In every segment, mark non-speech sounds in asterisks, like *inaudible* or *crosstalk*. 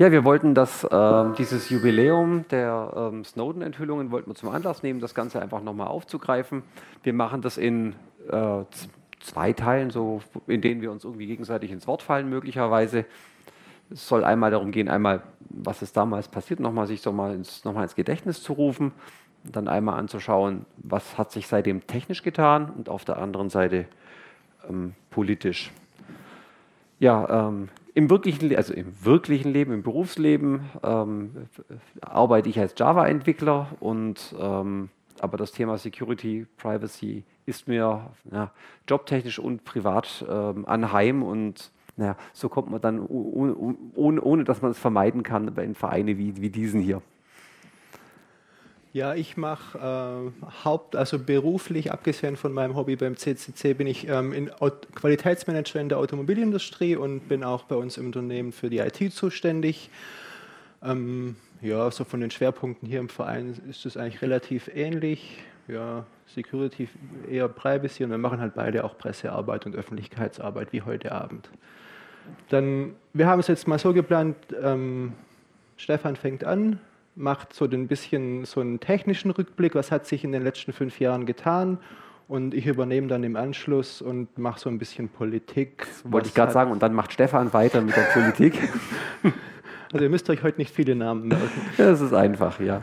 Ja, wir wollten das, äh, dieses Jubiläum der ähm, Snowden-Enthüllungen wollten wir zum Anlass nehmen, das Ganze einfach nochmal aufzugreifen. Wir machen das in äh, zwei Teilen, so, in denen wir uns irgendwie gegenseitig ins Wort fallen, möglicherweise. Es soll einmal darum gehen, einmal, was ist damals passiert, nochmal sich so mal ins, noch mal ins Gedächtnis zu rufen, dann einmal anzuschauen, was hat sich seitdem technisch getan und auf der anderen Seite ähm, politisch. Ja, ähm, im wirklichen, also im wirklichen Leben, im Berufsleben ähm, arbeite ich als Java-Entwickler und ähm, aber das Thema Security, Privacy ist mir ja, jobtechnisch und privat ähm, anheim und naja, so kommt man dann, ohne, ohne, ohne dass man es vermeiden kann, in Vereine wie, wie diesen hier. Ja, ich mache äh, Haupt, also beruflich, abgesehen von meinem Hobby beim CCC, bin ich ähm, in Aut Qualitätsmanager in der Automobilindustrie und bin auch bei uns im Unternehmen für die IT zuständig. Ähm, ja, so von den Schwerpunkten hier im Verein ist es eigentlich relativ ähnlich. Ja, Security eher Privacy und wir machen halt beide auch Pressearbeit und Öffentlichkeitsarbeit wie heute Abend. Dann, wir haben es jetzt mal so geplant, ähm, Stefan fängt an, macht so ein bisschen so einen technischen Rückblick, was hat sich in den letzten fünf Jahren getan und ich übernehme dann im Anschluss und mache so ein bisschen Politik. Wollte ich gerade sagen, und dann macht Stefan weiter mit der Politik. *laughs* Also ihr müsst euch heute nicht viele Namen merken. *laughs* Das ist einfach, ja.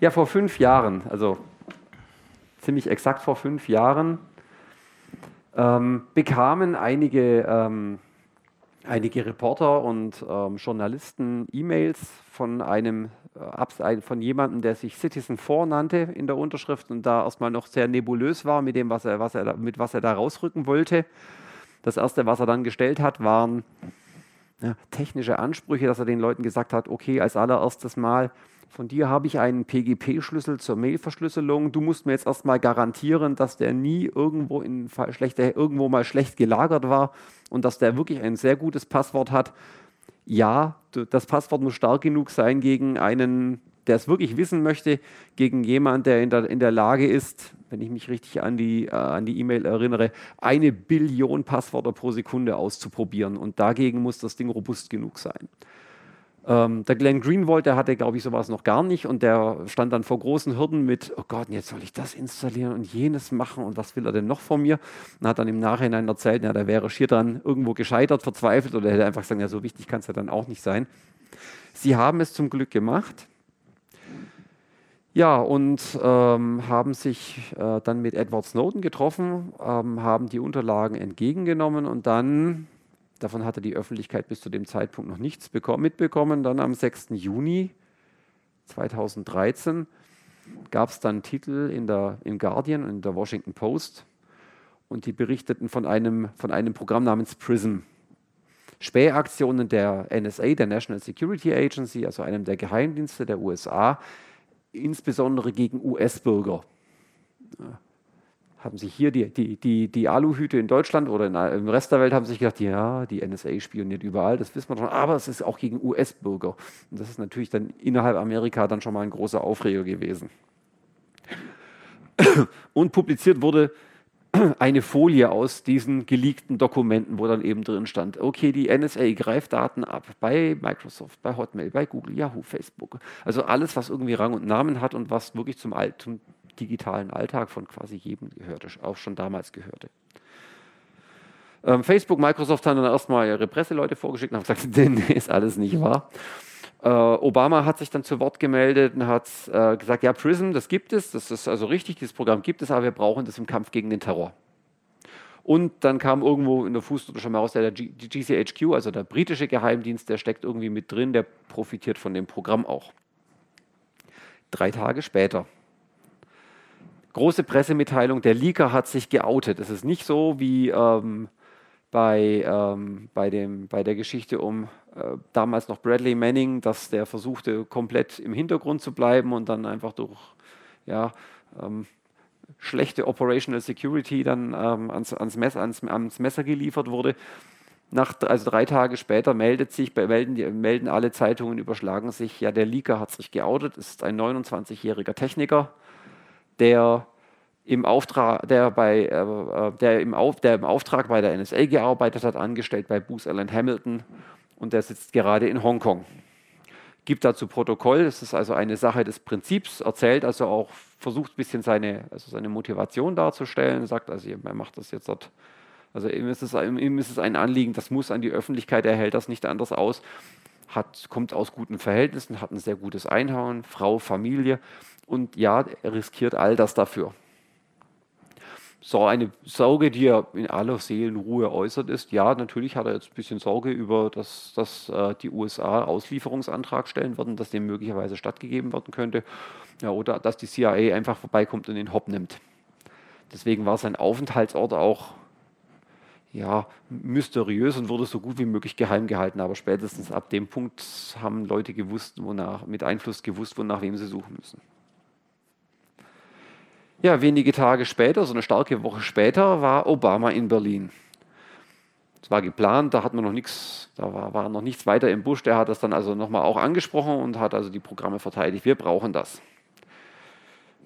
Ja, vor fünf Jahren, also ziemlich exakt vor fünf Jahren, ähm, bekamen einige ähm, einige Reporter und ähm, Journalisten E-Mails von einem äh, von jemandem, der sich Citizen 4 nannte in der Unterschrift und da erstmal noch sehr nebulös war mit dem, was er, was er, mit was er da rausrücken wollte. Das erste, was er dann gestellt hat, waren ja, technische Ansprüche, dass er den Leuten gesagt hat, okay, als allererstes Mal von dir habe ich einen PGP-Schlüssel zur Mail-Verschlüsselung. Du musst mir jetzt erstmal garantieren, dass der nie irgendwo, in schlechte, irgendwo mal schlecht gelagert war und dass der wirklich ein sehr gutes Passwort hat. Ja, das Passwort muss stark genug sein gegen einen, der es wirklich wissen möchte, gegen jemanden, der in der, in der Lage ist, wenn ich mich richtig an die äh, E-Mail e erinnere, eine Billion Passwörter pro Sekunde auszuprobieren. Und dagegen muss das Ding robust genug sein. Ähm, der Glenn Greenwald, der hatte, glaube ich, sowas noch gar nicht und der stand dann vor großen Hürden mit, oh Gott, jetzt soll ich das installieren und jenes machen und was will er denn noch von mir? Und hat dann im Nachhinein erzählt, ja, der wäre schier dann irgendwo gescheitert, verzweifelt oder hätte einfach gesagt, ja, so wichtig kann es ja dann auch nicht sein. Sie haben es zum Glück gemacht. Ja, und ähm, haben sich äh, dann mit Edward Snowden getroffen, ähm, haben die Unterlagen entgegengenommen und dann Davon hatte die Öffentlichkeit bis zu dem Zeitpunkt noch nichts mitbekommen. Dann am 6. Juni 2013 gab es dann Titel in der, im Guardian und in der Washington Post und die berichteten von einem, von einem Programm namens PRISM. Spähaktionen der NSA, der National Security Agency, also einem der Geheimdienste der USA, insbesondere gegen US-Bürger haben sich hier die, die, die, die Aluhüte in Deutschland oder in, im Rest der Welt haben sich gedacht, ja, die NSA spioniert überall, das wissen wir schon, aber es ist auch gegen US-Bürger. Und das ist natürlich dann innerhalb Amerika dann schon mal ein großer Aufreger gewesen. Und publiziert wurde eine Folie aus diesen geleakten Dokumenten, wo dann eben drin stand, okay, die NSA greift Daten ab bei Microsoft, bei Hotmail, bei Google, Yahoo, Facebook. Also alles, was irgendwie Rang und Namen hat und was wirklich zum, zum digitalen Alltag von quasi jedem gehörte, auch schon damals gehörte. Ähm, Facebook, Microsoft haben dann erstmal ihre Presseleute vorgeschickt und haben gesagt, *laughs* nee, ist alles nicht wahr. Äh, Obama hat sich dann zu Wort gemeldet und hat äh, gesagt, ja, PRISM, das gibt es, das ist also richtig, dieses Programm gibt es, aber wir brauchen das im Kampf gegen den Terror. Und dann kam irgendwo in der Fußnote schon mal raus, der, der GCHQ, also der britische Geheimdienst, der steckt irgendwie mit drin, der profitiert von dem Programm auch. Drei Tage später große Pressemitteilung, der Leaker hat sich geoutet. Es ist nicht so wie ähm, bei, ähm, bei, dem, bei der Geschichte um äh, damals noch Bradley Manning, dass der versuchte, komplett im Hintergrund zu bleiben und dann einfach durch ja, ähm, schlechte Operational Security dann ähm, ans, ans, Messer, ans, ans, Messer geliefert wurde. Nach, also drei Tage später meldet sich, melden, melden alle Zeitungen, überschlagen sich, ja, der Leaker hat sich geoutet, ist ein 29-jähriger Techniker, der im Auftrag, der, bei, äh, der, im Auf, der im Auftrag bei der NSA gearbeitet hat, angestellt bei Booz Allen Hamilton. Und der sitzt gerade in Hongkong. Gibt dazu Protokoll, das ist also eine Sache des Prinzips, erzählt also auch, versucht ein bisschen seine, also seine Motivation darzustellen, sagt also, er macht das jetzt dort, also ihm ist, es, ihm ist es ein Anliegen, das muss an die Öffentlichkeit, er hält das nicht anders aus, hat, kommt aus guten Verhältnissen, hat ein sehr gutes Einhauen, Frau, Familie und ja, er riskiert all das dafür so eine Sorge, die er in aller Seelenruhe äußert, ist, ja, natürlich hat er jetzt ein bisschen Sorge über, dass, dass äh, die USA Auslieferungsantrag stellen würden, dass dem möglicherweise stattgegeben werden könnte, ja, oder dass die CIA einfach vorbeikommt und den Hopp nimmt. Deswegen war sein Aufenthaltsort auch ja, mysteriös und wurde so gut wie möglich geheim gehalten. Aber spätestens ab dem Punkt haben Leute gewusst, wonach, mit Einfluss gewusst, wonach wem sie suchen müssen. Ja, wenige Tage später, so eine starke Woche später, war Obama in Berlin. Es war geplant, da hat man noch nichts, da war, war noch nichts weiter im Busch. Der hat das dann also nochmal auch angesprochen und hat also die Programme verteidigt. Wir brauchen das.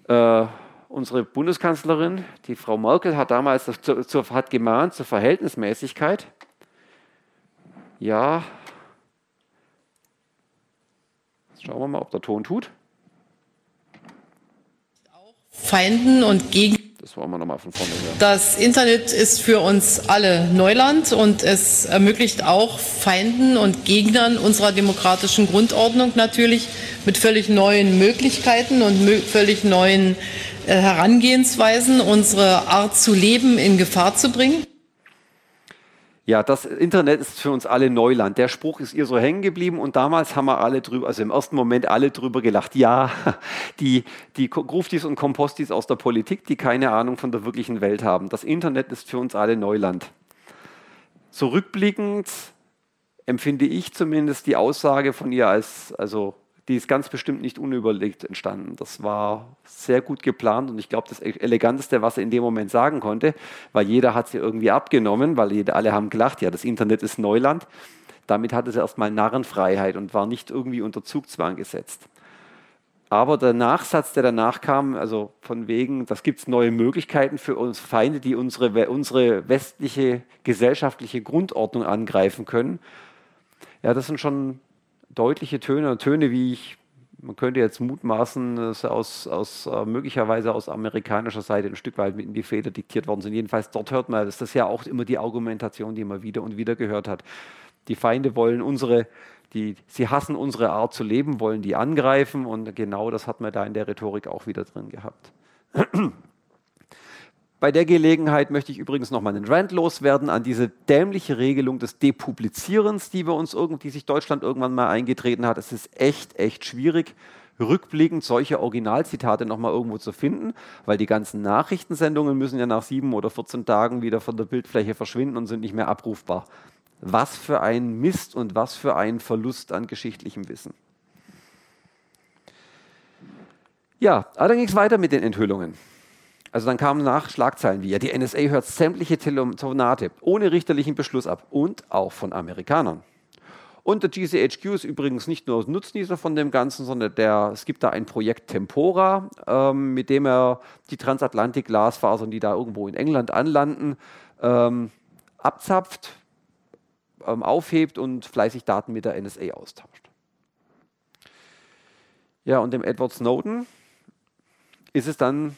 Äh, unsere Bundeskanzlerin, die Frau Merkel, hat damals zu, zu, hat gemahnt zur Verhältnismäßigkeit. Ja, Jetzt schauen wir mal, ob der Ton tut. Feinden und gegen. Das wollen wir nochmal von vorne hören. Das Internet ist für uns alle Neuland und es ermöglicht auch Feinden und Gegnern unserer demokratischen Grundordnung natürlich mit völlig neuen Möglichkeiten und völlig neuen äh, Herangehensweisen unsere Art zu leben in Gefahr zu bringen. Ja, das Internet ist für uns alle Neuland. Der Spruch ist ihr so hängen geblieben und damals haben wir alle drüber, also im ersten Moment alle drüber gelacht. Ja, *laughs* die, die Gruftis und Kompostis aus der Politik, die keine Ahnung von der wirklichen Welt haben. Das Internet ist für uns alle Neuland. Zurückblickend empfinde ich zumindest die Aussage von ihr als, also die ist ganz bestimmt nicht unüberlegt entstanden. Das war sehr gut geplant und ich glaube, das Eleganteste, was er in dem Moment sagen konnte, weil jeder hat sie irgendwie abgenommen, weil jeder, alle haben gelacht, ja, das Internet ist Neuland. Damit hatte sie erstmal Narrenfreiheit und war nicht irgendwie unter Zugzwang gesetzt. Aber der Nachsatz, der danach kam, also von wegen, das gibt es neue Möglichkeiten für uns Feinde, die unsere, unsere westliche gesellschaftliche Grundordnung angreifen können. Ja, das sind schon deutliche Töne, Töne, wie ich, man könnte jetzt mutmaßen, dass aus, aus äh, möglicherweise aus amerikanischer Seite ein Stück weit mit in die Feder diktiert worden sind. Jedenfalls dort hört man, das ist ja auch immer die Argumentation, die man wieder und wieder gehört hat. Die Feinde wollen unsere, die, sie hassen unsere Art zu leben, wollen die angreifen und genau das hat man da in der Rhetorik auch wieder drin gehabt. Bei der Gelegenheit möchte ich übrigens noch mal einen Rant loswerden an diese dämliche Regelung des Depublizierens, die, wir uns die sich Deutschland irgendwann mal eingetreten hat. Es ist echt, echt schwierig, rückblickend solche Originalzitate noch mal irgendwo zu finden, weil die ganzen Nachrichtensendungen müssen ja nach sieben oder 14 Tagen wieder von der Bildfläche verschwinden und sind nicht mehr abrufbar. Was für ein Mist und was für ein Verlust an geschichtlichem Wissen. Ja, aber dann ging es weiter mit den Enthüllungen. Also dann kamen nach Schlagzeilen wie, ja, die NSA hört sämtliche Telefonate ohne richterlichen Beschluss ab und auch von Amerikanern. Und der GCHQ ist übrigens nicht nur Nutznießer von dem Ganzen, sondern der, es gibt da ein Projekt Tempora, ähm, mit dem er die Transatlantik-Glasfasern, die da irgendwo in England anlanden, ähm, abzapft, ähm, aufhebt und fleißig Daten mit der NSA austauscht. Ja, und dem Edward Snowden ist es dann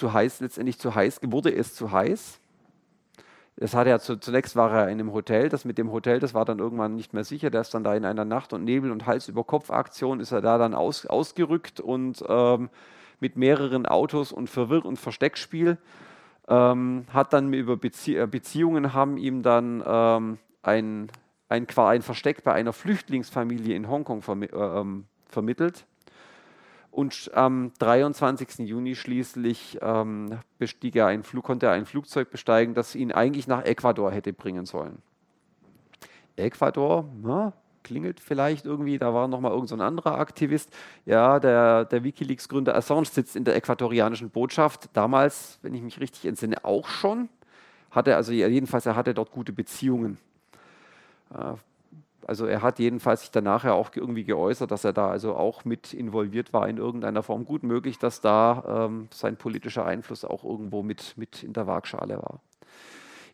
zu heiß, letztendlich zu heiß, wurde es zu heiß. Das hat er zunächst war er in einem Hotel, das mit dem Hotel, das war dann irgendwann nicht mehr sicher. Der ist dann da in einer Nacht- und Nebel- und Hals-über-Kopf-Aktion ist er da dann aus, ausgerückt und ähm, mit mehreren Autos und Verwirr- und Versteckspiel. Ähm, hat dann über Bezie äh, Beziehungen haben ihm dann ähm, ein, ein, ein Versteck bei einer Flüchtlingsfamilie in Hongkong vermi äh, ähm, vermittelt und am 23. Juni schließlich ähm, bestieg er ein Flug, konnte er ein Flugzeug besteigen, das ihn eigentlich nach Ecuador hätte bringen sollen. Ecuador, na, klingelt vielleicht irgendwie, da war nochmal irgendein so anderer Aktivist. Ja, der, der Wikileaks-Gründer Assange sitzt in der äquatorianischen Botschaft. Damals, wenn ich mich richtig entsinne, auch schon. Hatte also jedenfalls, er hatte dort gute Beziehungen. Äh, also er hat jedenfalls sich danach ja auch irgendwie geäußert, dass er da also auch mit involviert war in irgendeiner Form. Gut möglich, dass da ähm, sein politischer Einfluss auch irgendwo mit, mit in der Waagschale war.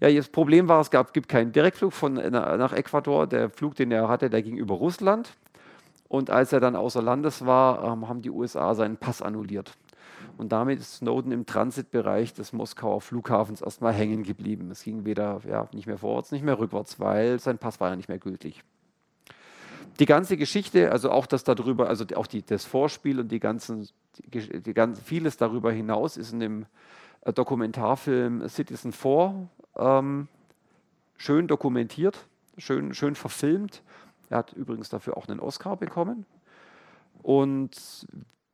Ja, das Problem war, es gab, gibt keinen Direktflug von, nach Ecuador. Der Flug, den er hatte, der ging über Russland. Und als er dann außer Landes war, ähm, haben die USA seinen Pass annulliert. Und damit ist Snowden im Transitbereich des Moskauer Flughafens erstmal hängen geblieben. Es ging weder ja, nicht mehr vorwärts, nicht mehr rückwärts, weil sein Pass war ja nicht mehr gültig. Die ganze Geschichte, also auch das darüber, also auch die, das Vorspiel und die ganzen, die, die ganzen, vieles darüber hinaus ist in dem äh, Dokumentarfilm Citizen 4 ähm, schön dokumentiert, schön, schön verfilmt. Er hat übrigens dafür auch einen Oscar bekommen. Und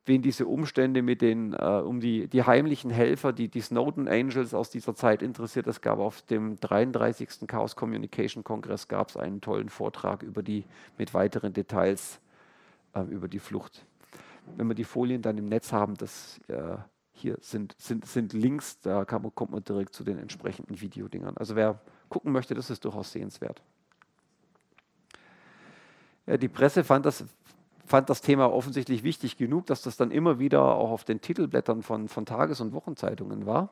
wen diese Umstände mit den, äh, um die, die heimlichen Helfer, die, die Snowden Angels aus dieser Zeit interessiert. Es gab auf dem 33. Chaos Communication Kongress gab einen tollen Vortrag über die, mit weiteren Details äh, über die Flucht. Wenn wir die Folien dann im Netz haben, das äh, hier sind, sind, sind Links, da man, kommt man direkt zu den entsprechenden Videodingern. Also wer gucken möchte, das ist durchaus sehenswert. Ja, die Presse fand das fand das Thema offensichtlich wichtig genug, dass das dann immer wieder auch auf den Titelblättern von, von Tages- und Wochenzeitungen war.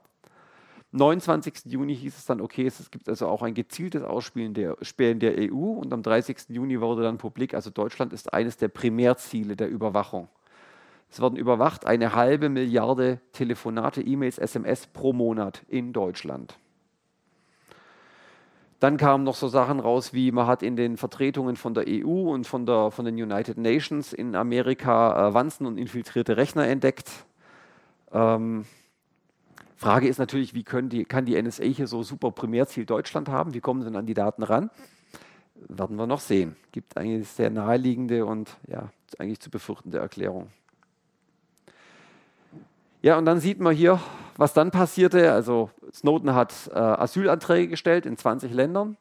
29. Juni hieß es dann, okay, es gibt also auch ein gezieltes Ausspielen der Sperren der EU und am 30. Juni wurde dann publik, also Deutschland ist eines der Primärziele der Überwachung. Es werden überwacht eine halbe Milliarde Telefonate, E-Mails, SMS pro Monat in Deutschland. Dann kamen noch so Sachen raus, wie man hat in den Vertretungen von der EU und von, der, von den United Nations in Amerika äh, Wanzen und infiltrierte Rechner entdeckt. Ähm, Frage ist natürlich, wie die, kann die NSA hier so super Primärziel Deutschland haben? Wie kommen sie denn an die Daten ran? Werden wir noch sehen. Gibt eigentlich sehr naheliegende und ja, eigentlich zu befürchtende Erklärung. Ja, und dann sieht man hier, was dann passierte. Also Snowden hat äh, Asylanträge gestellt in 20 Ländern.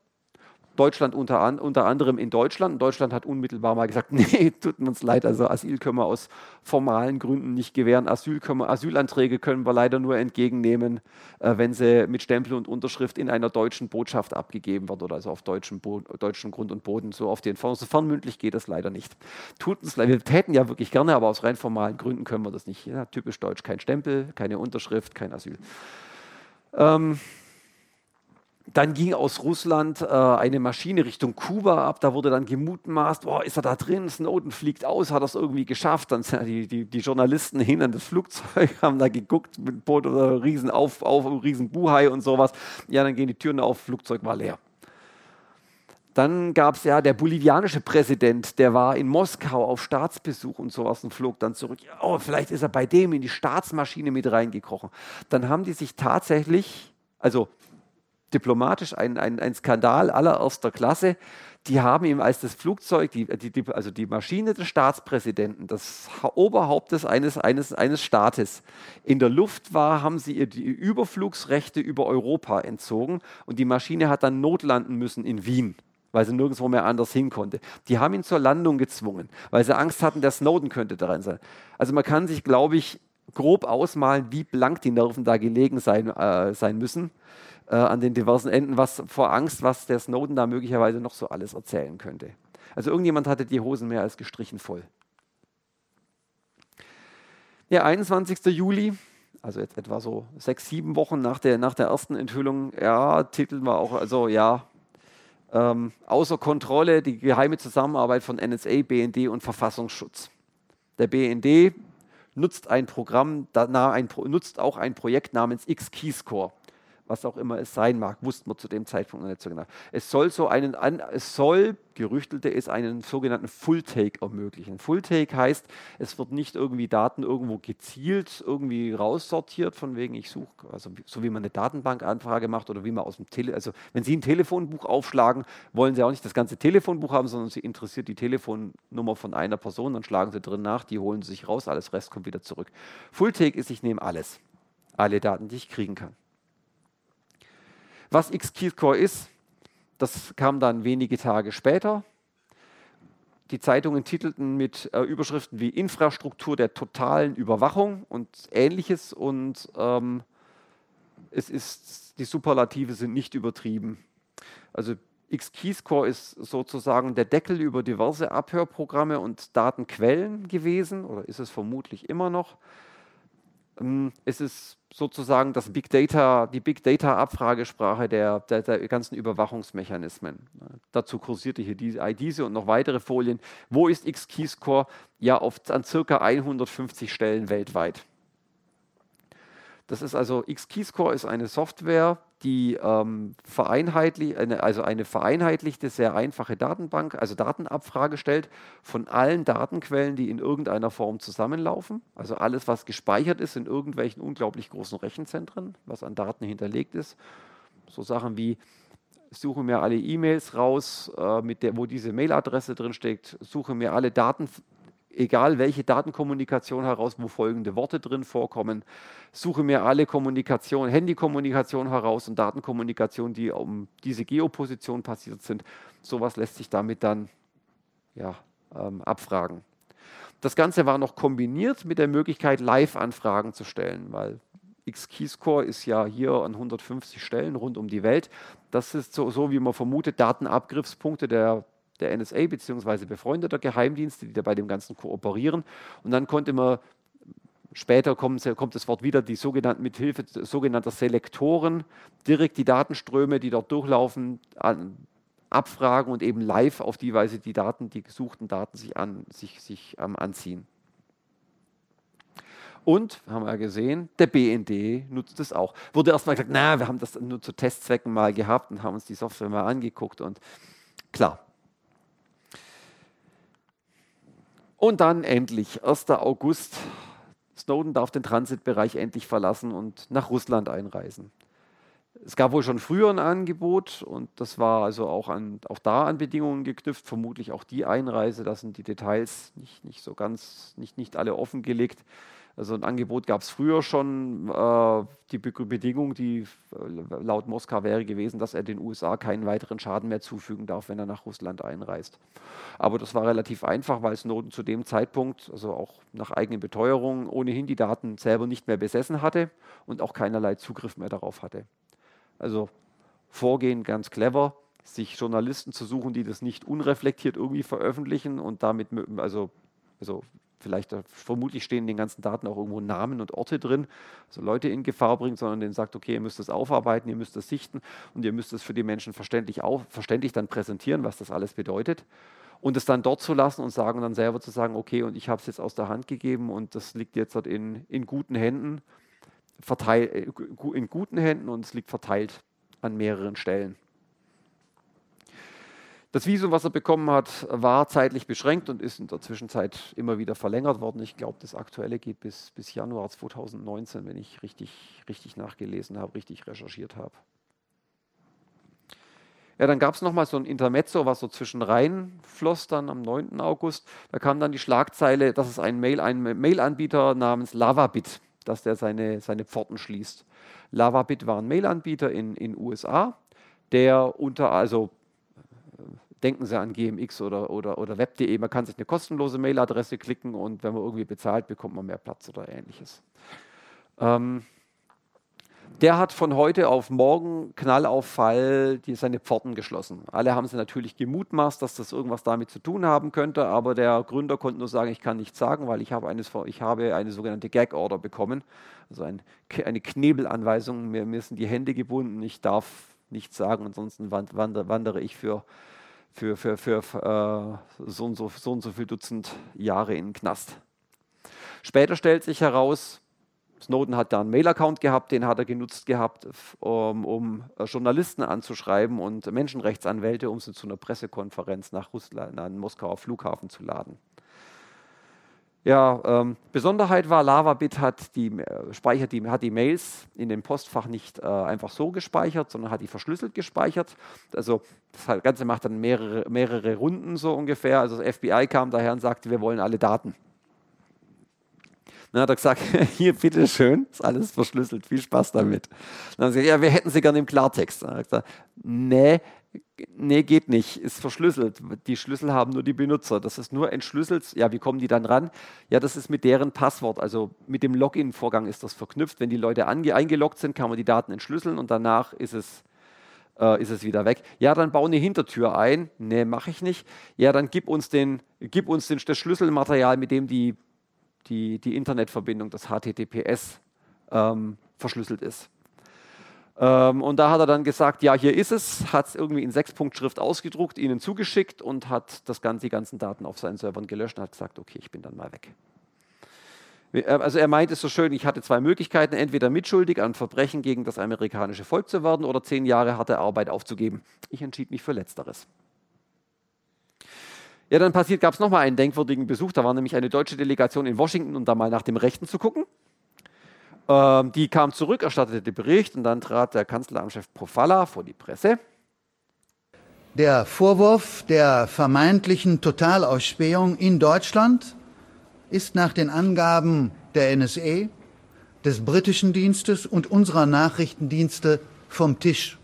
Deutschland unter, an, unter anderem in Deutschland. Deutschland hat unmittelbar mal gesagt, *laughs* nee, tut uns leid, also Asyl können wir aus formalen Gründen nicht gewähren. Asyl können wir, Asylanträge können wir leider nur entgegennehmen, äh, wenn sie mit Stempel und Unterschrift in einer deutschen Botschaft abgegeben werden oder also auf deutschem, deutschem Grund und Boden. So auf den Sofern mündlich geht das leider nicht. Tut uns leid, wir täten ja wirklich gerne, aber aus rein formalen Gründen können wir das nicht. Ja, typisch deutsch, kein Stempel, keine Unterschrift, kein Asyl. Ähm, dann ging aus Russland äh, eine Maschine Richtung Kuba ab. Da wurde dann gemutmaßt, boah, ist er da drin? Snowden fliegt aus, hat es irgendwie geschafft. Dann sind die, die, die, Journalisten hin an das Flugzeug, *laughs* haben da geguckt mit Boot oder riesen auf, auf riesen Buhai und sowas. Ja, dann gehen die Türen auf, Flugzeug war leer. Dann gab es ja der bolivianische Präsident, der war in Moskau auf Staatsbesuch und sowas und flog dann zurück. Oh, vielleicht ist er bei dem in die Staatsmaschine mit reingekrochen. Dann haben die sich tatsächlich, also diplomatisch ein, ein, ein Skandal allererster Klasse. Die haben ihm als das Flugzeug, die, die, also die Maschine des Staatspräsidenten, des Oberhauptes eines, eines, eines Staates, in der Luft war, haben sie ihr die Überflugsrechte über Europa entzogen und die Maschine hat dann notlanden müssen in Wien weil sie nirgendwo mehr anders hin konnte. Die haben ihn zur Landung gezwungen, weil sie Angst hatten, der Snowden könnte daran sein. Also man kann sich, glaube ich, grob ausmalen, wie blank die Nerven da gelegen sein, äh, sein müssen äh, an den diversen Enden, was vor Angst, was der Snowden da möglicherweise noch so alles erzählen könnte. Also irgendjemand hatte die Hosen mehr als gestrichen voll. Der 21. Juli, also jetzt etwa so sechs, sieben Wochen nach der, nach der ersten Enthüllung, ja, titeln wir auch, also ja, ähm, außer Kontrolle die geheime Zusammenarbeit von NSA, BND und Verfassungsschutz. Der BND nutzt ein Programm, nutzt auch ein Projekt namens X-Keyscore was auch immer es sein mag, wussten wir zu dem Zeitpunkt noch nicht so genau. Es soll so einen, es soll, gerüchtelte es, einen sogenannten Full-Take ermöglichen. Full-Take heißt, es wird nicht irgendwie Daten irgendwo gezielt irgendwie raussortiert, von wegen ich suche, also so wie man eine Datenbankanfrage macht oder wie man aus dem Tele, also wenn Sie ein Telefonbuch aufschlagen, wollen Sie auch nicht das ganze Telefonbuch haben, sondern Sie interessiert die Telefonnummer von einer Person, dann schlagen Sie drin nach, die holen Sie sich raus, alles Rest kommt wieder zurück. Full-Take ist, ich nehme alles, alle Daten, die ich kriegen kann. Was X-Keyscore ist, das kam dann wenige Tage später. Die Zeitungen titelten mit äh, Überschriften wie Infrastruktur der totalen Überwachung und ähnliches. Und ähm, es ist, die Superlative sind nicht übertrieben. Also X-Keyscore ist sozusagen der Deckel über diverse Abhörprogramme und Datenquellen gewesen, oder ist es vermutlich immer noch. Ähm, es ist sozusagen das Big Data, die Big Data Abfragesprache der, der, der ganzen Überwachungsmechanismen. Dazu kursierte hier die, diese und noch weitere Folien. Wo ist X-Keyscore? Ja, auf, an circa 150 Stellen weltweit. Das ist also X-Keyscore ist eine Software, die ähm, vereinheitlich, eine, also eine vereinheitlichte, sehr einfache Datenbank, also Datenabfrage stellt von allen Datenquellen, die in irgendeiner Form zusammenlaufen. Also alles, was gespeichert ist in irgendwelchen unglaublich großen Rechenzentren, was an Daten hinterlegt ist. So Sachen wie suche mir alle E-Mails raus, äh, mit der, wo diese Mailadresse drin steckt, suche mir alle Daten egal welche Datenkommunikation heraus, wo folgende Worte drin vorkommen, suche mir alle Kommunikation, Handykommunikation heraus und Datenkommunikation, die um diese Geoposition passiert sind. Sowas lässt sich damit dann ja, ähm, abfragen. Das Ganze war noch kombiniert mit der Möglichkeit, Live-Anfragen zu stellen, weil X-Keyscore ist ja hier an 150 Stellen rund um die Welt. Das ist so, so wie man vermutet, Datenabgriffspunkte der der NSA bzw. befreundeter Geheimdienste, die da bei dem Ganzen kooperieren. Und dann konnte man Später kommt, das Wort wieder, die sogenannten, mit Hilfe sogenannter Selektoren direkt die Datenströme, die dort durchlaufen, an, abfragen und eben live auf die Weise die Daten, die gesuchten Daten sich, an, sich, sich ähm, anziehen. Und, haben wir ja gesehen, der BND nutzt es auch. Wurde erstmal gesagt, na, wir haben das nur zu Testzwecken mal gehabt und haben uns die Software mal angeguckt. Und klar, Und dann endlich, 1. August, Snowden darf den Transitbereich endlich verlassen und nach Russland einreisen. Es gab wohl schon früher ein Angebot und das war also auch, an, auch da an Bedingungen geknüpft, vermutlich auch die Einreise, da sind die Details nicht, nicht so ganz, nicht, nicht alle offengelegt. Also ein Angebot gab es früher schon. Äh, die Bedingung, die äh, laut Moskau wäre gewesen, dass er den USA keinen weiteren Schaden mehr zufügen darf, wenn er nach Russland einreist. Aber das war relativ einfach, weil Snowden zu dem Zeitpunkt, also auch nach eigenen Beteuerungen, ohnehin die Daten selber nicht mehr besessen hatte und auch keinerlei Zugriff mehr darauf hatte. Also Vorgehen ganz clever, sich Journalisten zu suchen, die das nicht unreflektiert irgendwie veröffentlichen und damit, also, also vielleicht äh, vermutlich stehen in den ganzen Daten auch irgendwo Namen und Orte drin, also Leute in Gefahr bringt, sondern denen sagt, okay, ihr müsst das aufarbeiten, ihr müsst das sichten und ihr müsst es für die Menschen verständlich, auf, verständlich dann präsentieren, was das alles bedeutet. Und es dann dort zu lassen und sagen dann selber zu sagen, okay, und ich habe es jetzt aus der Hand gegeben und das liegt jetzt dort in, in guten Händen, verteil, äh, in guten Händen und es liegt verteilt an mehreren Stellen. Das Visum, was er bekommen hat, war zeitlich beschränkt und ist in der Zwischenzeit immer wieder verlängert worden. Ich glaube, das aktuelle geht bis, bis Januar 2019, wenn ich richtig, richtig nachgelesen habe, richtig recherchiert habe. Ja, dann gab es nochmal so ein Intermezzo, was so zwischen rein floss dann am 9. August. Da kam dann die Schlagzeile, dass es ein Mail, ein Mail-Anbieter namens Lavabit, dass der seine, seine Pforten schließt. Lavabit war ein Mail-Anbieter in den USA, der unter, also denken Sie an GMX oder, oder, oder web.de. Man kann sich eine kostenlose Mailadresse klicken und wenn man irgendwie bezahlt, bekommt man mehr Platz oder ähnliches. Ähm, der hat von heute auf morgen Knallauffall die, seine Pforten geschlossen. Alle haben sie natürlich gemutmaßt, dass das irgendwas damit zu tun haben könnte, aber der Gründer konnte nur sagen, ich kann nichts sagen, weil ich habe, eines, ich habe eine sogenannte Gag-Order bekommen, also ein, eine Knebelanweisung, mir, mir sind die Hände gebunden, ich darf nichts sagen, ansonsten wandere ich für für, für, für äh, so, und so, so und so viel Dutzend Jahre in den Knast. Später stellt sich heraus, Snowden hat da einen Mail-Account gehabt, den hat er genutzt gehabt, um, um, Journalisten anzuschreiben und Menschenrechtsanwälte, um sie zu einer Pressekonferenz nach Russland, an Moskauer Flughafen zu laden. Ja, ähm, Besonderheit war, LavaBit hat die, äh, speichert die, hat die Mails in dem Postfach nicht äh, einfach so gespeichert, sondern hat die verschlüsselt gespeichert. Also das Ganze macht dann mehrere, mehrere Runden so ungefähr. Also das FBI kam daher und sagte, wir wollen alle Daten. Dann hat er gesagt, *laughs* hier, bitteschön, ist alles verschlüsselt, viel Spaß damit. Dann haben sie gesagt, ja, wir hätten sie gerne im Klartext. Dann hat er gesagt, nee, nee, geht nicht, ist verschlüsselt. Die Schlüssel haben nur die Benutzer. Das ist nur entschlüsselt. Ja, wie kommen die dann ran? Ja, das ist mit deren Passwort, also mit dem Login-Vorgang ist das verknüpft. Wenn die Leute eingeloggt sind, kann man die Daten entschlüsseln und danach ist es, äh, ist es wieder weg. Ja, dann bau eine Hintertür ein. Nee, mache ich nicht. Ja, dann gib uns, den, gib uns den, das Schlüsselmaterial, mit dem die, die, die Internetverbindung, das HTTPS, ähm, verschlüsselt ist. Ähm, und da hat er dann gesagt, ja, hier ist es, hat es irgendwie in Sechs-Punkt-Schrift ausgedruckt, ihnen zugeschickt und hat das ganze, die ganzen Daten auf seinen Servern gelöscht und hat gesagt, okay, ich bin dann mal weg. Äh, also er meint es so schön, ich hatte zwei Möglichkeiten, entweder mitschuldig an Verbrechen gegen das amerikanische Volk zu werden oder zehn Jahre harte Arbeit aufzugeben. Ich entschied mich für Letzteres. Ja, dann passiert, gab es nochmal einen denkwürdigen Besuch. Da war nämlich eine deutsche Delegation in Washington, um da mal nach dem Rechten zu gucken. Ähm, die kam zurück, erstattete den Bericht und dann trat der Kanzleramtschef Profalla vor die Presse. Der Vorwurf der vermeintlichen Totalausspähung in Deutschland ist nach den Angaben der NSA, des britischen Dienstes und unserer Nachrichtendienste vom Tisch.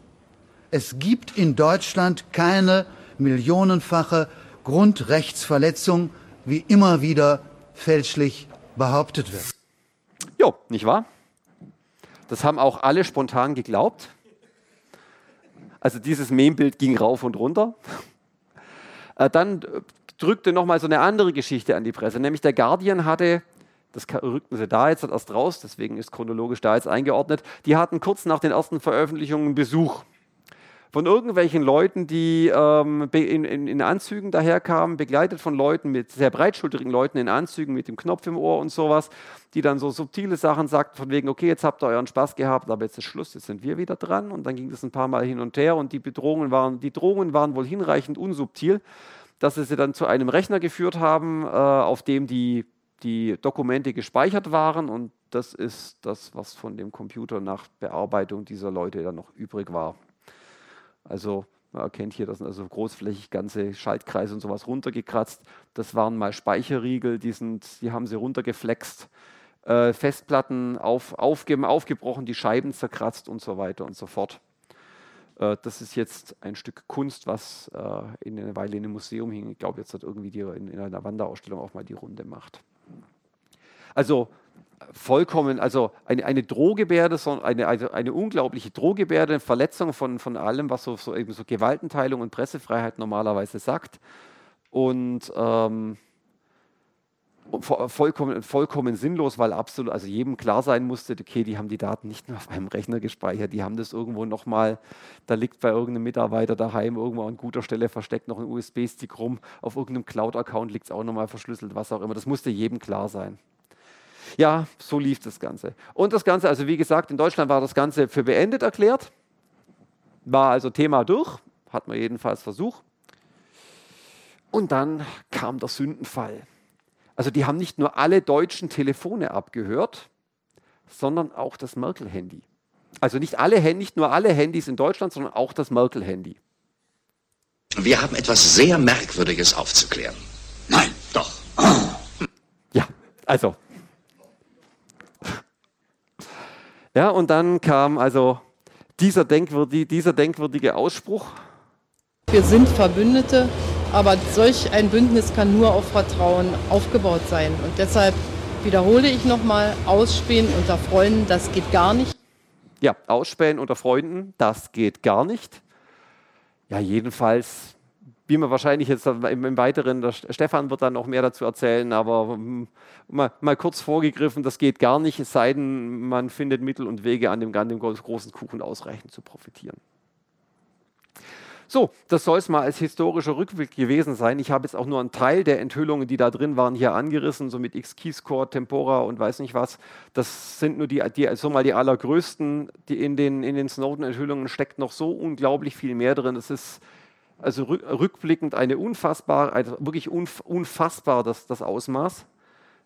Es gibt in Deutschland keine millionenfache Grundrechtsverletzung, wie immer wieder fälschlich behauptet wird. Jo, nicht wahr? Das haben auch alle spontan geglaubt. Also dieses Membild ging rauf und runter. Äh, dann drückte nochmal so eine andere Geschichte an die Presse, nämlich der Guardian hatte, das rückten sie da jetzt erst raus, deswegen ist chronologisch da jetzt eingeordnet, die hatten kurz nach den ersten Veröffentlichungen Besuch von irgendwelchen Leuten, die ähm, in, in, in, Anzügen daherkamen, begleitet von Leuten mit sehr breitschulterigen Leuten in Anzügen mit dem Knopf im Ohr und sowas, die dann so subtile Sachen sagten, von wegen, okay, jetzt habt ihr euren Spaß gehabt, aber jetzt ist Schluss, jetzt sind wir wieder dran. Und dann ging das ein paar Mal hin und her und die Bedrohungen waren, die Drohungen waren wohl hinreichend unsubtil, dass sie sie dann zu einem Rechner geführt haben, äh, auf dem die, die Dokumente gespeichert waren und das ist das, was von dem Computer nach Bearbeitung dieser Leute dann noch übrig war. Also man erkennt hier, dass also großflächig ganze Schaltkreise und sowas runtergekratzt. Das waren mal Speicherriegel, die, sind, die haben sie runtergeflext. Äh, Festplatten auf, aufge, aufgebrochen, die Scheiben zerkratzt und so weiter und so fort. Äh, das ist jetzt ein Stück Kunst, was äh, in einer Weile in einem Museum hing. Ich glaube, jetzt hat irgendwie die, in, in einer Wanderausstellung auch mal die Runde macht. Also vollkommen, also eine, eine Drohgebärde, eine, also eine unglaubliche Drohgebärde, eine Verletzung von, von allem, was so, so, eben so Gewaltenteilung und Pressefreiheit normalerweise sagt. Und ähm, vollkommen, vollkommen sinnlos, weil absolut, also jedem klar sein musste, okay, die haben die Daten nicht nur auf einem Rechner gespeichert, die haben das irgendwo nochmal, da liegt bei irgendeinem Mitarbeiter daheim irgendwo an guter Stelle versteckt noch ein USB-Stick rum, auf irgendeinem Cloud-Account liegt es auch nochmal verschlüsselt, was auch immer. Das musste jedem klar sein. Ja, so lief das Ganze. Und das Ganze, also wie gesagt, in Deutschland war das Ganze für beendet erklärt, war also Thema durch, hat man jedenfalls Versuch. Und dann kam der Sündenfall. Also die haben nicht nur alle deutschen Telefone abgehört, sondern auch das Merkel-Handy. Also nicht, alle, nicht nur alle Handys in Deutschland, sondern auch das Merkel-Handy. Wir haben etwas sehr Merkwürdiges aufzuklären. Nein, doch. Ja, also. Ja, und dann kam also dieser, denkwürdige, dieser denkwürdige Ausspruch. Wir sind Verbündete aber solch ein Bündnis kann nur auf Vertrauen aufgebaut sein. Und deshalb wiederhole ich nochmal, ausspähen unter Freunden, das geht gar nicht. Ja, ausspähen unter Freunden, das geht gar nicht. Ja, jedenfalls, wie man wahrscheinlich jetzt im, Weiteren, der Stefan wird dann noch mehr dazu erzählen, aber hm, mal, mal, kurz vorgegriffen, das geht gar nicht, es sei denn, man findet Mittel und Wege, an dem, an dem großen Kuchen ausreichend zu profitieren. So, das soll es mal als historischer Rückblick gewesen sein. Ich habe jetzt auch nur einen Teil der Enthüllungen, die da drin waren, hier angerissen, so mit X-Keyscore, Tempora und weiß nicht was. Das sind nur die, die so mal die allergrößten. Die in den, in den Snowden-Enthüllungen steckt noch so unglaublich viel mehr drin. Es ist also rückblickend eine unfassbar, also wirklich unfassbar das, das Ausmaß.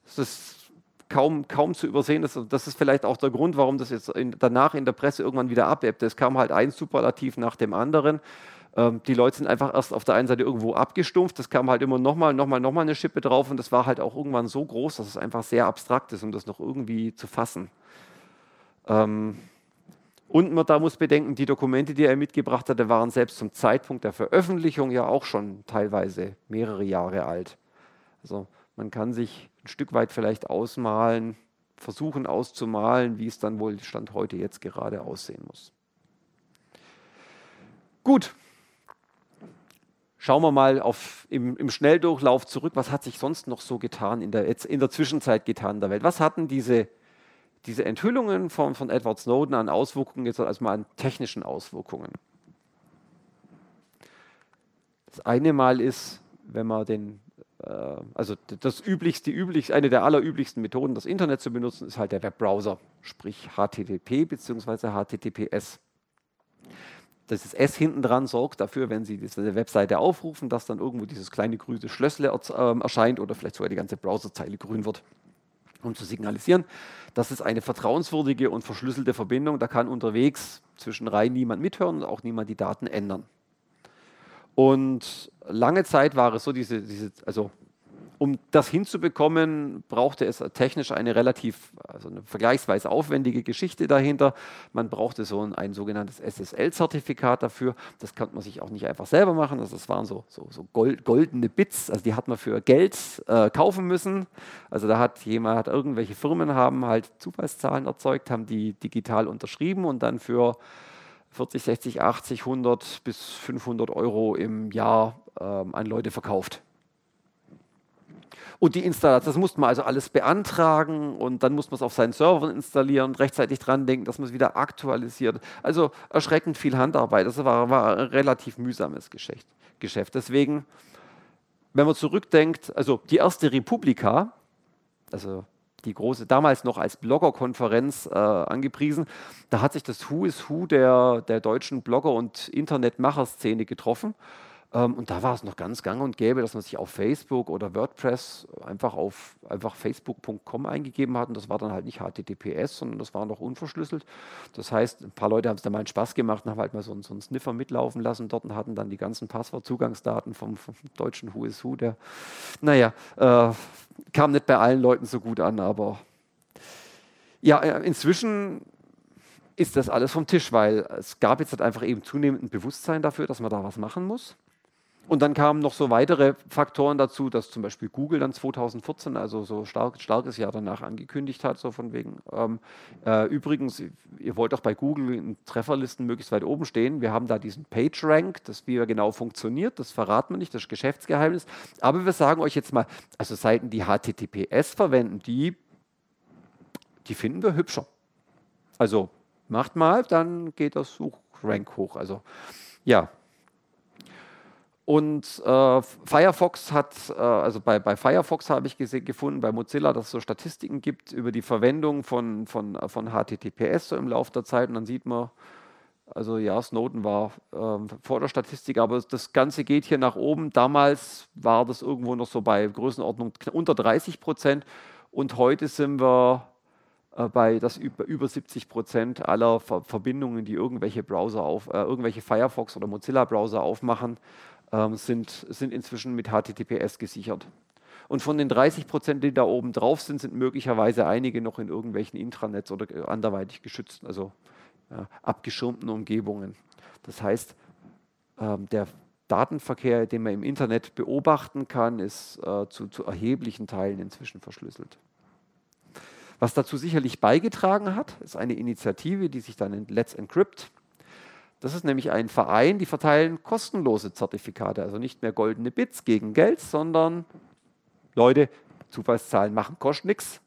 Es ist kaum, kaum zu übersehen. Das, das, ist vielleicht auch der Grund, warum das jetzt in, danach in der Presse irgendwann wieder abebbte. Es kam halt ein Superlativ nach dem anderen. Ähm, die Leute sind einfach erst auf der einen Seite irgendwo abgestumpft, das kam halt immer nochmal, nochmal, nochmal eine Schippe drauf und das war halt auch irgendwann so groß, dass es einfach sehr abstrakt ist, um das noch irgendwie zu fassen. Ähm, und man da muss bedenken, die Dokumente, die er mitgebracht hatte, waren selbst zum Zeitpunkt der Veröffentlichung ja auch schon teilweise mehrere Jahre alt. Also man kann sich ein Stück weit vielleicht ausmalen, versuchen auszumalen, wie es dann wohl Stand heute jetzt gerade aussehen muss. Gut, Schauen wir mal auf, im, im, Schnelldurchlauf zurück, was hat sich sonst noch so getan in der, in der Zwischenzeit getan in der Welt? Was hatten diese, diese Enthüllungen von, von Edward Snowden an Auswirkungen, jetzt erstmal an technischen Auswirkungen. Das eine Mal ist, wenn man den, äh, also das üblichste, üblich, eine der allerüblichsten Methoden, das Internet zu benutzen, ist halt der Webbrowser, sprich HTTP bzw. HTTPS. Das S hinten dran sorgt dafür, wenn Sie diese Webseite aufrufen, dass dann irgendwo dieses kleine grüne Schlössle äh, erscheint oder vielleicht sogar die ganze Browserzeile grün wird um zu signalisieren, das ist eine vertrauenswürdige und verschlüsselte Verbindung. Da kann unterwegs zwischen rein niemand mithören und auch niemand die Daten ändern. Und lange Zeit war es so, diese, diese also um das hinzubekommen, brauchte es technisch eine relativ, also eine vergleichsweise aufwendige Geschichte dahinter. Man brauchte so ein, ein sogenanntes SSL-Zertifikat dafür. Das konnte man sich auch nicht einfach selber machen. Also das waren so, so, so gold, goldene Bits, also die hat man für Geld äh, kaufen müssen. Also da hat jemand, hat irgendwelche Firmen haben halt Zufallszahlen erzeugt, haben die digital unterschrieben und dann für 40, 60, 80, 100 bis 500 Euro im Jahr ähm, an Leute verkauft. Und die Installation, das musste man also alles beantragen und dann muss man es auf seinen Servern installieren und rechtzeitig dran denken, dass man es wieder aktualisiert. Also erschreckend viel Handarbeit. Das war, war ein relativ mühsames Geschäft. Geschäft. Deswegen, wenn man zurückdenkt, also die erste Republika, also die große, damals noch als Bloggerkonferenz äh, angepriesen, da hat sich das Who is Who der, der deutschen Blogger- und Internetmacherszene getroffen. Ähm, und da war es noch ganz gang und gäbe, dass man sich auf Facebook oder WordPress einfach auf einfach facebook.com eingegeben hat. Und das war dann halt nicht HTTPS, sondern das war noch unverschlüsselt. Das heißt, ein paar Leute haben es dann mal einen Spaß gemacht und haben halt mal so, so einen Sniffer mitlaufen lassen dort und hatten dann die ganzen Passwortzugangsdaten vom, vom deutschen Who is Who. Der, naja, äh, kam nicht bei allen Leuten so gut an, aber ja, äh, inzwischen ist das alles vom Tisch, weil es gab jetzt halt einfach eben zunehmend ein Bewusstsein dafür, dass man da was machen muss. Und dann kamen noch so weitere Faktoren dazu, dass zum Beispiel Google dann 2014, also so stark, starkes Jahr danach angekündigt hat, so von wegen, ähm, äh, übrigens, ihr wollt auch bei Google in Trefferlisten möglichst weit oben stehen. Wir haben da diesen PageRank, das wie er genau funktioniert, das verraten wir nicht, das ist Geschäftsgeheimnis. Aber wir sagen euch jetzt mal, also Seiten, die HTTPS verwenden, die, die finden wir hübscher. Also macht mal, dann geht das Suchrank hoch. Also ja, und äh, Firefox hat, äh, also bei, bei Firefox habe ich gefunden, bei Mozilla, dass es so Statistiken gibt über die Verwendung von, von, von HTTPS so im Laufe der Zeit. Und dann sieht man, also ja, Snowden war äh, vor der Statistik, aber das Ganze geht hier nach oben. Damals war das irgendwo noch so bei Größenordnung unter 30 Prozent und heute sind wir äh, bei das über, über 70 Prozent aller Ver Verbindungen, die irgendwelche Browser auf, äh, irgendwelche Firefox oder Mozilla Browser aufmachen, ähm, sind, sind inzwischen mit HTTPS gesichert. Und von den 30 Prozent, die da oben drauf sind, sind möglicherweise einige noch in irgendwelchen Intranets oder anderweitig geschützten, also ja, abgeschirmten Umgebungen. Das heißt, ähm, der Datenverkehr, den man im Internet beobachten kann, ist äh, zu, zu erheblichen Teilen inzwischen verschlüsselt. Was dazu sicherlich beigetragen hat, ist eine Initiative, die sich dann nennt Let's Encrypt. Das ist nämlich ein Verein, die verteilen kostenlose Zertifikate, also nicht mehr goldene Bits gegen Geld, sondern Leute, Zufallszahlen machen, kostet nichts,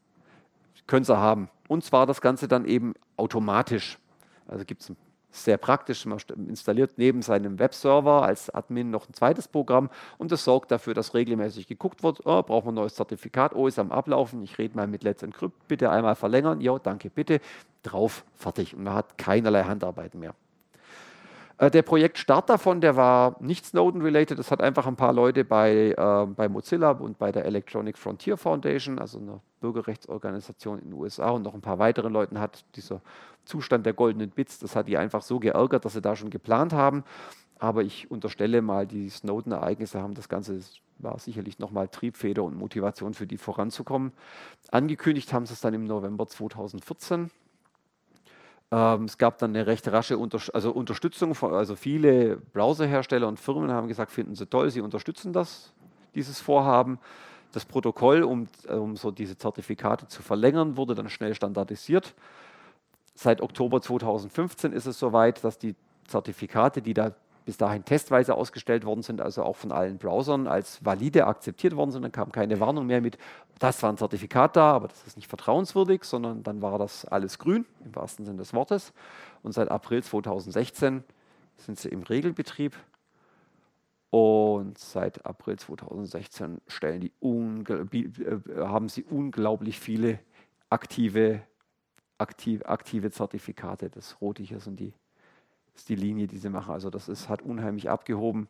können sie haben. Und zwar das Ganze dann eben automatisch. Also gibt es sehr praktisch, man installiert neben seinem Webserver als Admin noch ein zweites Programm und das sorgt dafür, dass regelmäßig geguckt wird, oh, braucht man ein neues Zertifikat, oh, ist am Ablaufen, ich rede mal mit Let's Encrypt, bitte einmal verlängern, ja, danke, bitte, drauf, fertig. Und man hat keinerlei Handarbeit mehr. Äh, der Projektstart davon, der war nicht Snowden-related. Das hat einfach ein paar Leute bei, äh, bei Mozilla und bei der Electronic Frontier Foundation, also einer Bürgerrechtsorganisation in den USA und noch ein paar weiteren Leuten hat dieser Zustand der goldenen Bits, das hat die einfach so geärgert, dass sie da schon geplant haben. Aber ich unterstelle mal, die Snowden-Ereignisse haben das Ganze, war sicherlich nochmal Triebfeder und Motivation für die voranzukommen. Angekündigt haben sie es dann im November 2014. Ähm, es gab dann eine recht rasche Unter also Unterstützung, von, also viele Browserhersteller und Firmen haben gesagt, finden sie toll, sie unterstützen das, dieses Vorhaben. Das Protokoll, um, um so diese Zertifikate zu verlängern, wurde dann schnell standardisiert. Seit Oktober 2015 ist es soweit, dass die Zertifikate, die da bis dahin testweise ausgestellt worden sind, also auch von allen Browsern als valide akzeptiert worden sind. Dann kam keine Warnung mehr mit, das war ein Zertifikat da, aber das ist nicht vertrauenswürdig, sondern dann war das alles grün, im wahrsten Sinne des Wortes. Und seit April 2016 sind sie im Regelbetrieb. Und seit April 2016 stellen die äh, haben sie unglaublich viele aktive, aktive, aktive Zertifikate. Das rote hier sind die ist die Linie, die sie machen. Also das ist, hat unheimlich abgehoben.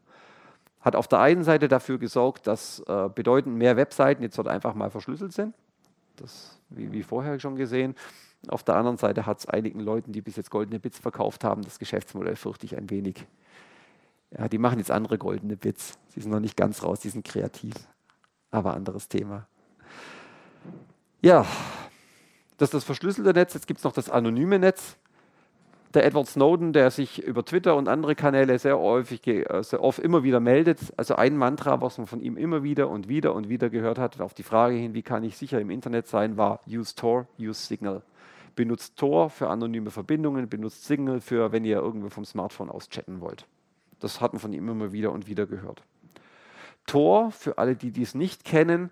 Hat auf der einen Seite dafür gesorgt, dass äh, bedeutend mehr Webseiten jetzt dort einfach mal verschlüsselt sind. Das wie, wie vorher schon gesehen. Auf der anderen Seite hat es einigen Leuten, die bis jetzt goldene Bits verkauft haben, das Geschäftsmodell fürchte ich ein wenig. Ja, die machen jetzt andere goldene Bits. Sie sind noch nicht ganz raus, die sind kreativ. Aber anderes Thema. Ja, das ist das verschlüsselte Netz. Jetzt gibt es noch das anonyme Netz der Edward Snowden, der sich über Twitter und andere Kanäle sehr häufig, äh, sehr oft immer wieder meldet. Also ein Mantra, was man von ihm immer wieder und wieder und wieder gehört hat, auf die Frage hin, wie kann ich sicher im Internet sein, war Use Tor, Use Signal. Benutzt Tor für anonyme Verbindungen, benutzt Signal für, wenn ihr irgendwo vom Smartphone aus chatten wollt. Das hat man von ihm immer wieder und wieder gehört. Tor, für alle, die dies nicht kennen,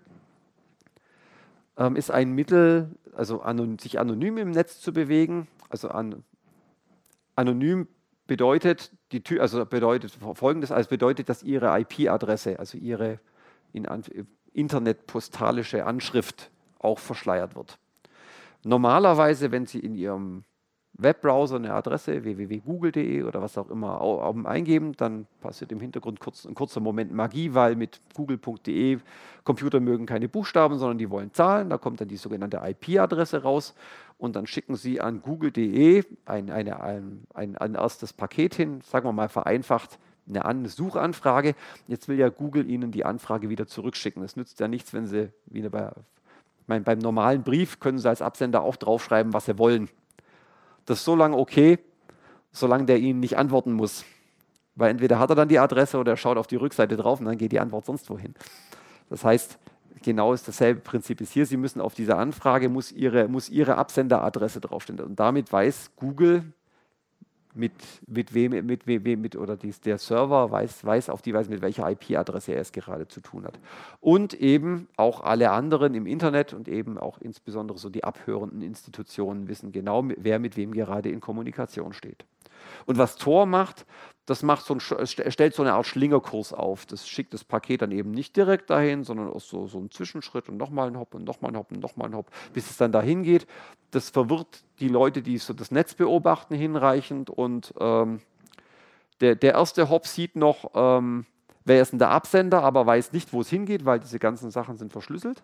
ähm, ist ein Mittel, also sich anonym im Netz zu bewegen, also an, Anonym bedeutet, die, also bedeutet folgendes, also bedeutet, dass Ihre IP-Adresse, also Ihre in internetpostalische Anschrift auch verschleiert wird. Normalerweise, wenn Sie in Ihrem Webbrowser eine Adresse www.google.de oder was auch immer eingeben, dann passiert im Hintergrund kurz, ein kurzer Moment Magie, weil mit google.de Computer mögen keine Buchstaben, sondern die wollen Zahlen. Da kommt dann die sogenannte IP-Adresse raus und dann schicken Sie an google.de ein, ein, ein, ein erstes Paket hin, sagen wir mal vereinfacht, eine Suchanfrage. Jetzt will ja Google Ihnen die Anfrage wieder zurückschicken. Das nützt ja nichts, wenn Sie wieder bei, mein, beim normalen Brief können Sie als Absender auch draufschreiben, was Sie wollen. Das ist so lange okay, solange der Ihnen nicht antworten muss. Weil entweder hat er dann die Adresse oder er schaut auf die Rückseite drauf und dann geht die Antwort sonst wohin. Das heißt, genau ist dasselbe Prinzip ist hier. Sie müssen auf diese Anfrage, muss Ihre, muss Ihre Absenderadresse draufstehen. Und damit weiß Google, mit, mit wem, mit wem, mit, oder dies, der Server weiß, weiß auf die Weise, mit welcher IP-Adresse er es gerade zu tun hat. Und eben auch alle anderen im Internet und eben auch insbesondere so die abhörenden Institutionen wissen genau, wer mit wem gerade in Kommunikation steht. Und was Tor macht, das macht so ein, stellt so eine Art Schlingerkurs auf. Das schickt das Paket dann eben nicht direkt dahin, sondern auch so, so einen Zwischenschritt und nochmal ein Hop und nochmal ein Hop und nochmal ein Hop, bis es dann dahin geht. Das verwirrt die Leute, die so das Netz beobachten, hinreichend. Und ähm, der, der erste Hop sieht noch, ähm, wer ist denn der Absender, aber weiß nicht, wo es hingeht, weil diese ganzen Sachen sind verschlüsselt.